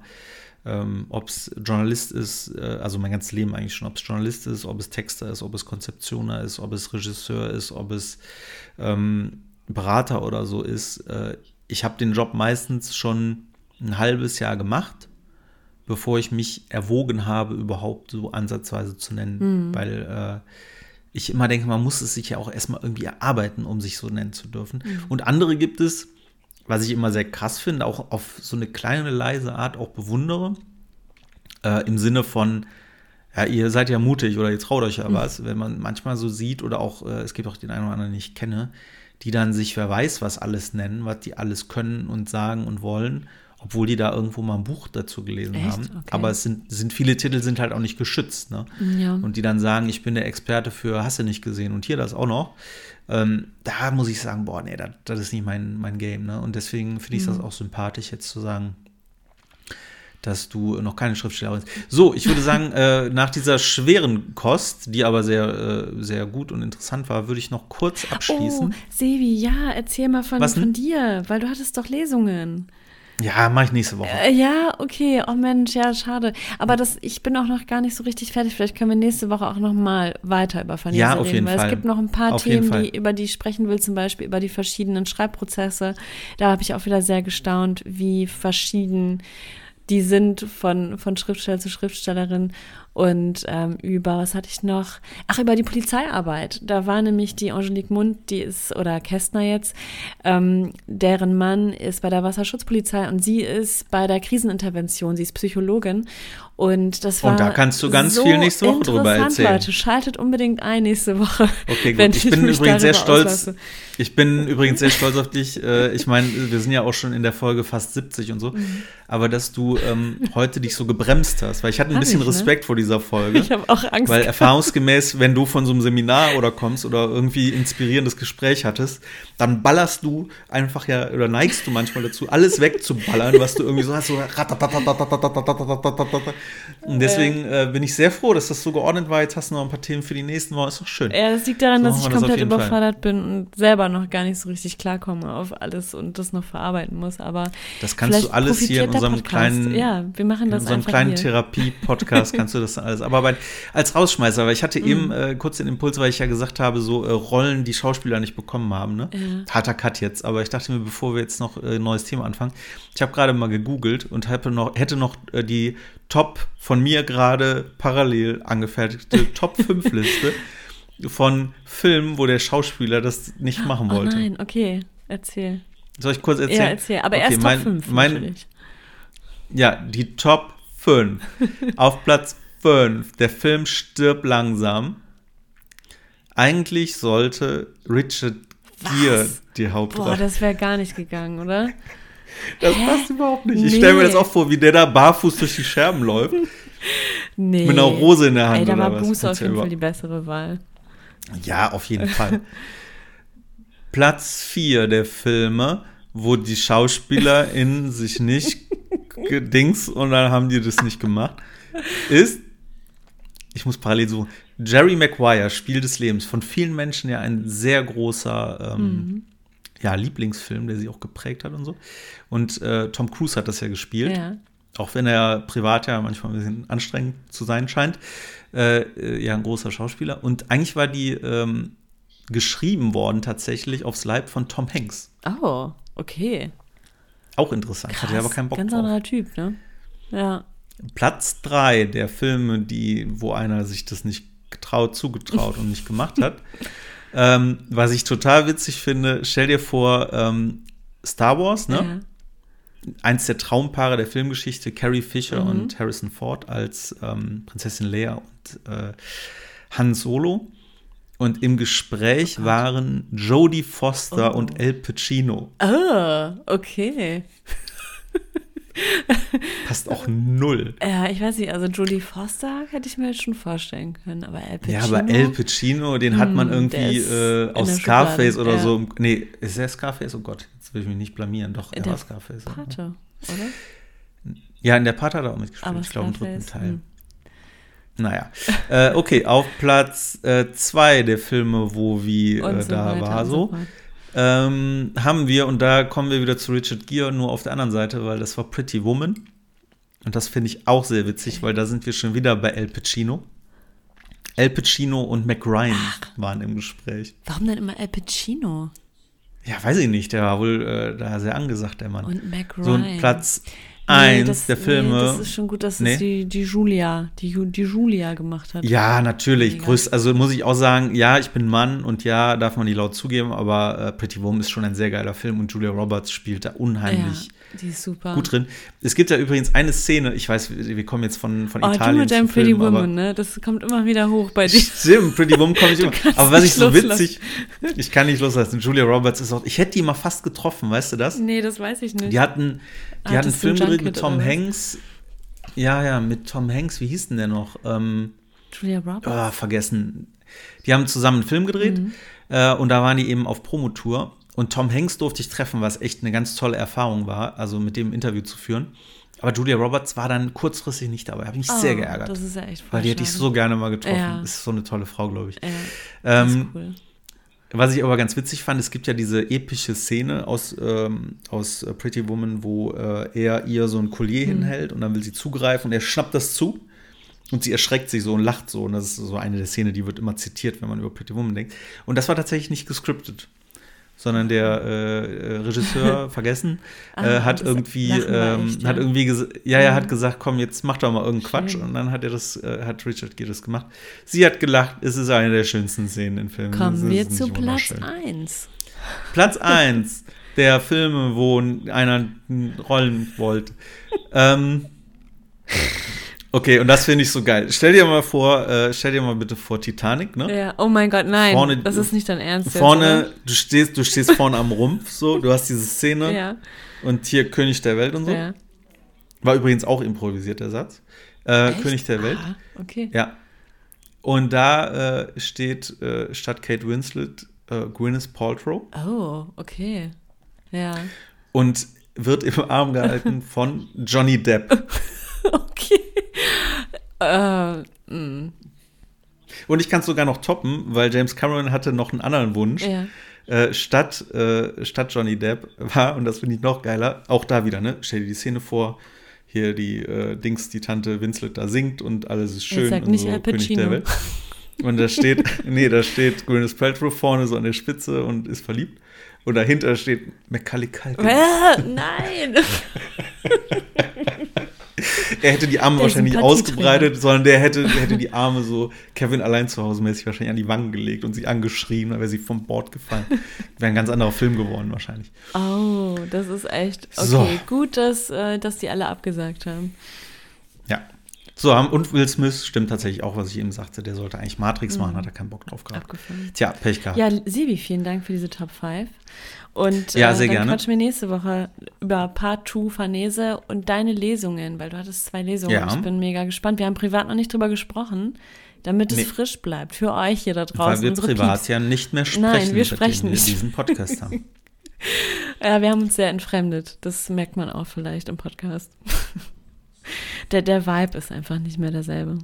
Ähm, ob es Journalist ist, äh, also mein ganzes Leben eigentlich schon, ob es Journalist ist, ob es Texter ist, ob es Konzeptioner ist, ob es Regisseur ist, ob es ähm, Berater oder so ist. Äh, ich habe den Job meistens schon ein halbes Jahr gemacht, bevor ich mich erwogen habe, überhaupt so ansatzweise zu nennen. Mhm. Weil äh, ich immer denke, man muss es sich ja auch erstmal irgendwie erarbeiten, um sich so nennen zu dürfen. Mhm. Und andere gibt es, was ich immer sehr krass finde, auch auf so eine kleine, leise Art auch bewundere. Äh, Im Sinne von, ja, ihr seid ja mutig oder ihr traut euch ja mhm. was, wenn man manchmal so sieht oder auch, äh, es gibt auch den einen oder anderen, den ich kenne, die dann sich, wer weiß, was alles nennen, was die alles können und sagen und wollen, obwohl die da irgendwo mal ein Buch dazu gelesen Echt? haben. Okay. Aber es sind, sind viele Titel sind halt auch nicht geschützt, ne? Ja. Und die dann sagen, ich bin der Experte für Hasse nicht gesehen und hier das auch noch. Ähm, da muss ich sagen, boah, nee, das, das ist nicht mein, mein Game, ne? Und deswegen finde ich mhm. das auch sympathisch, jetzt zu sagen, dass du noch keine Schriftstellerin bist. So, ich würde sagen, äh, nach dieser schweren Kost, die aber sehr, äh, sehr gut und interessant war, würde ich noch kurz abschließen. Oh, Sevi, ja, erzähl mal von, von dir, weil du hattest doch Lesungen. Ja, mache ich nächste Woche. Äh, ja, okay. Oh Mensch, ja, schade. Aber das, ich bin auch noch gar nicht so richtig fertig. Vielleicht können wir nächste Woche auch noch mal weiter über Vanessa ja, auf reden. Jeden weil Fall. es gibt noch ein paar auf Themen, die, über die ich sprechen will, zum Beispiel über die verschiedenen Schreibprozesse. Da habe ich auch wieder sehr gestaunt, wie verschieden die sind von, von Schriftsteller zu Schriftstellerin und ähm, über, was hatte ich noch? Ach, über die Polizeiarbeit. Da war nämlich die Angelique Mund, die ist, oder Kästner jetzt, ähm, deren Mann ist bei der Wasserschutzpolizei und sie ist bei der Krisenintervention, sie ist Psychologin. Und das war. Und da kannst du ganz so viel nächste Woche drüber erzählen. Leute, schaltet unbedingt ein nächste Woche. Okay, gut. Ich, ich bin übrigens sehr stolz. Auslasse. Ich bin übrigens sehr stolz auf dich. Äh, ich meine, wir sind ja auch schon in der Folge fast 70 und so. Mhm. Aber dass du ähm, heute dich so gebremst hast, weil ich hatte ein Hab bisschen ich, ne? Respekt vor dieser Folge. Ich habe auch Angst. Weil erfahrungsgemäß, wenn du von so einem Seminar oder kommst oder irgendwie inspirierendes Gespräch hattest, dann ballerst du einfach ja oder neigst du manchmal dazu, alles wegzuballern, was du irgendwie so hast, so und deswegen äh, bin ich sehr froh, dass das so geordnet war. Jetzt hast du noch ein paar Themen für die nächsten Wochen. Ist doch schön. Ja, das liegt daran, so dass ich komplett das überfordert Fall. bin und selber noch gar nicht so richtig klarkomme auf alles und das noch verarbeiten muss. Aber das kannst du alles hier in unserem kleinen, ja, wir machen das in unserem kleinen Therapie-Podcast *laughs* kannst du das alles. Aber bei, als Rausschmeißer, weil ich hatte mm. eben äh, kurz den Impuls, weil ich ja gesagt habe, so äh, Rollen, die Schauspieler nicht bekommen haben. Ne? Ja. Harter Cut jetzt. Aber ich dachte mir, bevor wir jetzt noch ein äh, neues Thema anfangen, ich habe gerade mal gegoogelt und hätte noch, hätte noch äh, die Top von mir gerade parallel angefertigte *laughs* Top 5 Liste von Filmen, wo der Schauspieler das nicht ah, machen wollte. Oh nein, okay, erzähl. Soll ich kurz erzählen? Ja, erzähl, aber okay, erst Top 5 mein, Ja, die Top 5. *laughs* Auf Platz 5, der Film Stirb langsam. Eigentlich sollte Richard Gere die Hauptrolle. Boah, das wäre gar nicht gegangen, oder? Das Hä? passt überhaupt nicht. Ich stelle mir das auch vor, wie der da barfuß durch die Scherben läuft. Nee. Mit einer Rose in der Hand. Ey, da war Buße auf jeden Fall die bessere Wahl. Ja, auf jeden Fall. Platz 4 der Filme, wo die SchauspielerInnen sich nicht *laughs* gedings und dann haben die das nicht gemacht, ist, ich muss parallel so, Jerry Maguire, Spiel des Lebens, von vielen Menschen ja ein sehr großer ähm, mhm ja, Lieblingsfilm, der sie auch geprägt hat und so. Und äh, Tom Cruise hat das ja gespielt. Ja. Auch wenn er privat ja manchmal ein bisschen anstrengend zu sein scheint. Äh, äh, ja, ein großer Schauspieler. Und eigentlich war die ähm, geschrieben worden tatsächlich aufs Leib von Tom Hanks. Oh, okay. Auch interessant. Krass, Hatte aber keinen Bock ganz drauf. Ganz anderer Typ, ne? Ja. Platz drei der Filme, die, wo einer sich das nicht getraut, zugetraut und nicht gemacht hat. *laughs* Ähm, was ich total witzig finde, stell dir vor, ähm, Star Wars, ne? Ja. Eins der Traumpaare der Filmgeschichte, Carrie Fisher mhm. und Harrison Ford als ähm, Prinzessin Leia und äh, Han Solo. Und im Gespräch oh waren Jodie Foster oh. und El Pacino. Ah, okay. Passt auch null. Ja, ich weiß nicht, also Julie Foster hätte ich mir jetzt schon vorstellen können, aber El Pacino. Ja, aber El Pacino, den hat man hm, irgendwie äh, aus Scarface oder ja. so. Nee, ist der Scarface? Oh Gott, jetzt will ich mich nicht blamieren. Doch, er war Scarface. Pate, oder? Ja, in der Pate hat er auch mitgespielt. Aber ich glaube, im dritten Teil. Hm. Naja. äh, okay, auf Platz 2 äh, der Filme, wo wie äh, so da war so. so ähm, haben wir, und da kommen wir wieder zu Richard Gere, nur auf der anderen Seite, weil das war Pretty Woman. Und das finde ich auch sehr witzig, weil da sind wir schon wieder bei El Pacino. El Pacino und Mac Ryan Ach, waren im Gespräch. Warum denn immer El Pacino? Ja, weiß ich nicht. Der war wohl äh, da sehr angesagt, der Mann. Und Mac Ryan. So ein Platz eins das, der Filme. Nee, das ist schon gut, dass nee? es die, die Julia, die, die Julia gemacht hat. Ja, natürlich. Größt, also muss ich auch sagen, ja, ich bin Mann und ja, darf man die laut zugeben, aber äh, Pretty Woman ist schon ein sehr geiler Film und Julia Roberts spielt da unheimlich ja, die ist super. gut drin. Es gibt ja übrigens eine Szene, ich weiß, wir, wir kommen jetzt von, von oh, Italien. Du mit deinem Pretty Film, Woman, ne? Das kommt immer wieder hoch bei dir. *laughs* Stimmt, Pretty Woman komme ich *laughs* immer. Aber was ich so witzig, ich kann nicht loslassen. Julia Roberts ist auch, ich hätte die mal fast getroffen, weißt du das? Nee, das weiß ich nicht. Die hatten, die ah, hatten einen Film gedreht mit Tom Hanks. Ja, ja, mit Tom Hanks. Wie hieß denn der noch? Ähm, Julia Roberts? Oh, vergessen. Die haben zusammen einen Film gedreht mhm. äh, und da waren die eben auf Promotour. Und Tom Hanks durfte ich treffen, was echt eine ganz tolle Erfahrung war, also mit dem Interview zu führen. Aber Julia Roberts war dann kurzfristig nicht dabei. Habe mich oh, sehr geärgert. Das ist ja echt Weil die hätte ich so gerne mal getroffen. Ja. Ist so eine tolle Frau, glaube ich. Ja, ähm, cool. Was ich aber ganz witzig fand, es gibt ja diese epische Szene aus, ähm, aus Pretty Woman, wo äh, er ihr so ein Collier mhm. hinhält und dann will sie zugreifen und er schnappt das zu. Und sie erschreckt sich so und lacht so. Und das ist so eine der Szenen, die wird immer zitiert, wenn man über Pretty Woman denkt. Und das war tatsächlich nicht gescriptet sondern der äh, Regisseur *laughs* vergessen ah, äh, hat, irgendwie, ähm, echt, ja. hat irgendwie ja, er hat gesagt, komm, jetzt mach doch mal irgendeinen Quatsch und dann hat er das äh, hat Richard Gere das gemacht. Sie hat gelacht, es ist eine der schönsten Szenen in Filmen. Kommen wir zu Platz 1. Platz 1 der Filme, wo einer rollen wollte. *laughs* ähm, Okay, und das finde ich so geil. Stell dir mal vor, äh, stell dir mal bitte vor Titanic, ne? Ja, oh mein Gott, nein, vorne, das ist nicht dein Ernst. Vorne, jetzt, du stehst, du stehst vorne am Rumpf, so, du hast diese Szene ja. und hier König der Welt und so. Ja. War übrigens auch improvisiert, der Satz. Äh, König der Welt. Ah, okay. Ja. Und da äh, steht äh, statt Kate Winslet äh, Gwyneth Paltrow. Oh, okay. Ja. Und wird im Arm gehalten von Johnny Depp. *laughs* *laughs* okay. Äh, mm. Und ich kann es sogar noch toppen, weil James Cameron hatte noch einen anderen Wunsch. Ja. Äh, statt, äh, statt Johnny Depp war, und das finde ich noch geiler, auch da wieder, ne? Stell dir die Szene vor, hier die äh, Dings, die Tante Winslet da singt und alles ist schön und so, König der Welt. Und da steht, *laughs* nee, da steht Gwyneth Paltrow vorne so an der Spitze und ist verliebt. Und dahinter steht Macaulay Culkin. Nein! *laughs* er hätte die Arme der wahrscheinlich nicht ausgebreitet, sondern der hätte, der hätte die Arme so Kevin allein zu Hause mäßig wahrscheinlich an die Wangen gelegt und sie angeschrien, dann wäre sie vom Bord gefallen. Wäre ein ganz anderer Film geworden wahrscheinlich. Oh, das ist echt. Okay, so. gut, dass, äh, dass die alle abgesagt haben. Ja. So, und Will Smith stimmt tatsächlich auch, was ich eben sagte. Der sollte eigentlich Matrix machen, mhm. hat er keinen Bock drauf gehabt. Abgefahren. Tja, Pech gehabt. Ja, Sibi, vielen Dank für diese Top 5. Und ja, sehr äh, dann gerne. quatschen wir nächste Woche über Part 2 Farnese und deine Lesungen, weil du hattest zwei Lesungen. Ja. Ich bin mega gespannt. Wir haben privat noch nicht drüber gesprochen, damit es nee. frisch bleibt für euch hier da draußen. Weil wir privat Pieps. ja nicht mehr sprechen, Nein, wir sprechen nicht. wir diesen Podcast haben. *laughs* ja, wir haben uns sehr entfremdet. Das merkt man auch vielleicht im Podcast. *laughs* *laughs* der, der Vibe ist einfach nicht mehr derselbe.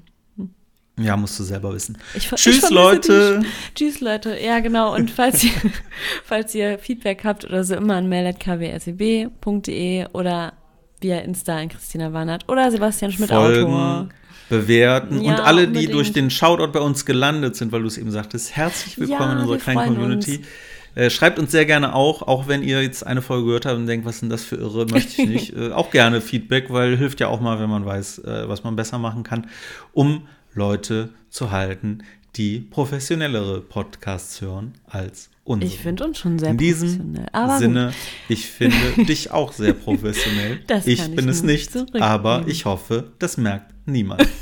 Ja, musst du selber wissen. Ich, Tschüss, ich Leute. Tschüss, Leute. Ja, genau. Und falls ihr, *laughs* falls ihr Feedback habt oder so, immer an mail.kwseb.de oder via Insta an Christina Warnert oder Sebastian Schmidt Folgen, Autor. Bewerten ja, und alle, unbedingt. die durch den Shoutout bei uns gelandet sind, weil du es eben sagtest, herzlich willkommen ja, in unserer kleinen Community. Uns. Äh, schreibt uns sehr gerne auch, auch wenn ihr jetzt eine Folge gehört habt und denkt, was sind das für Irre, möchte ich nicht. *laughs* äh, auch gerne Feedback, weil hilft ja auch mal, wenn man weiß, äh, was man besser machen kann, um Leute zu halten, die professionellere Podcasts hören als unsere. Ich finde uns schon sehr In diesem Sinne, gut. ich finde *laughs* dich auch sehr professionell. Ich bin ich es nicht, aber ich hoffe, das merkt niemand. *laughs*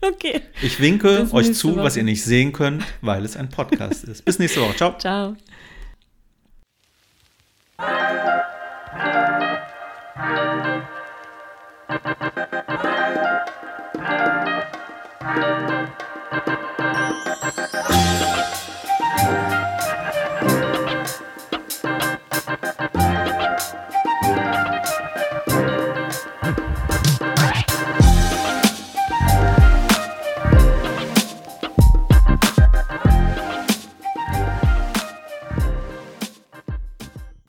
Okay. Ich winke euch zu, Woche. was ihr nicht sehen könnt, weil es ein Podcast ist. Bis nächste Woche. Ciao. Ciao.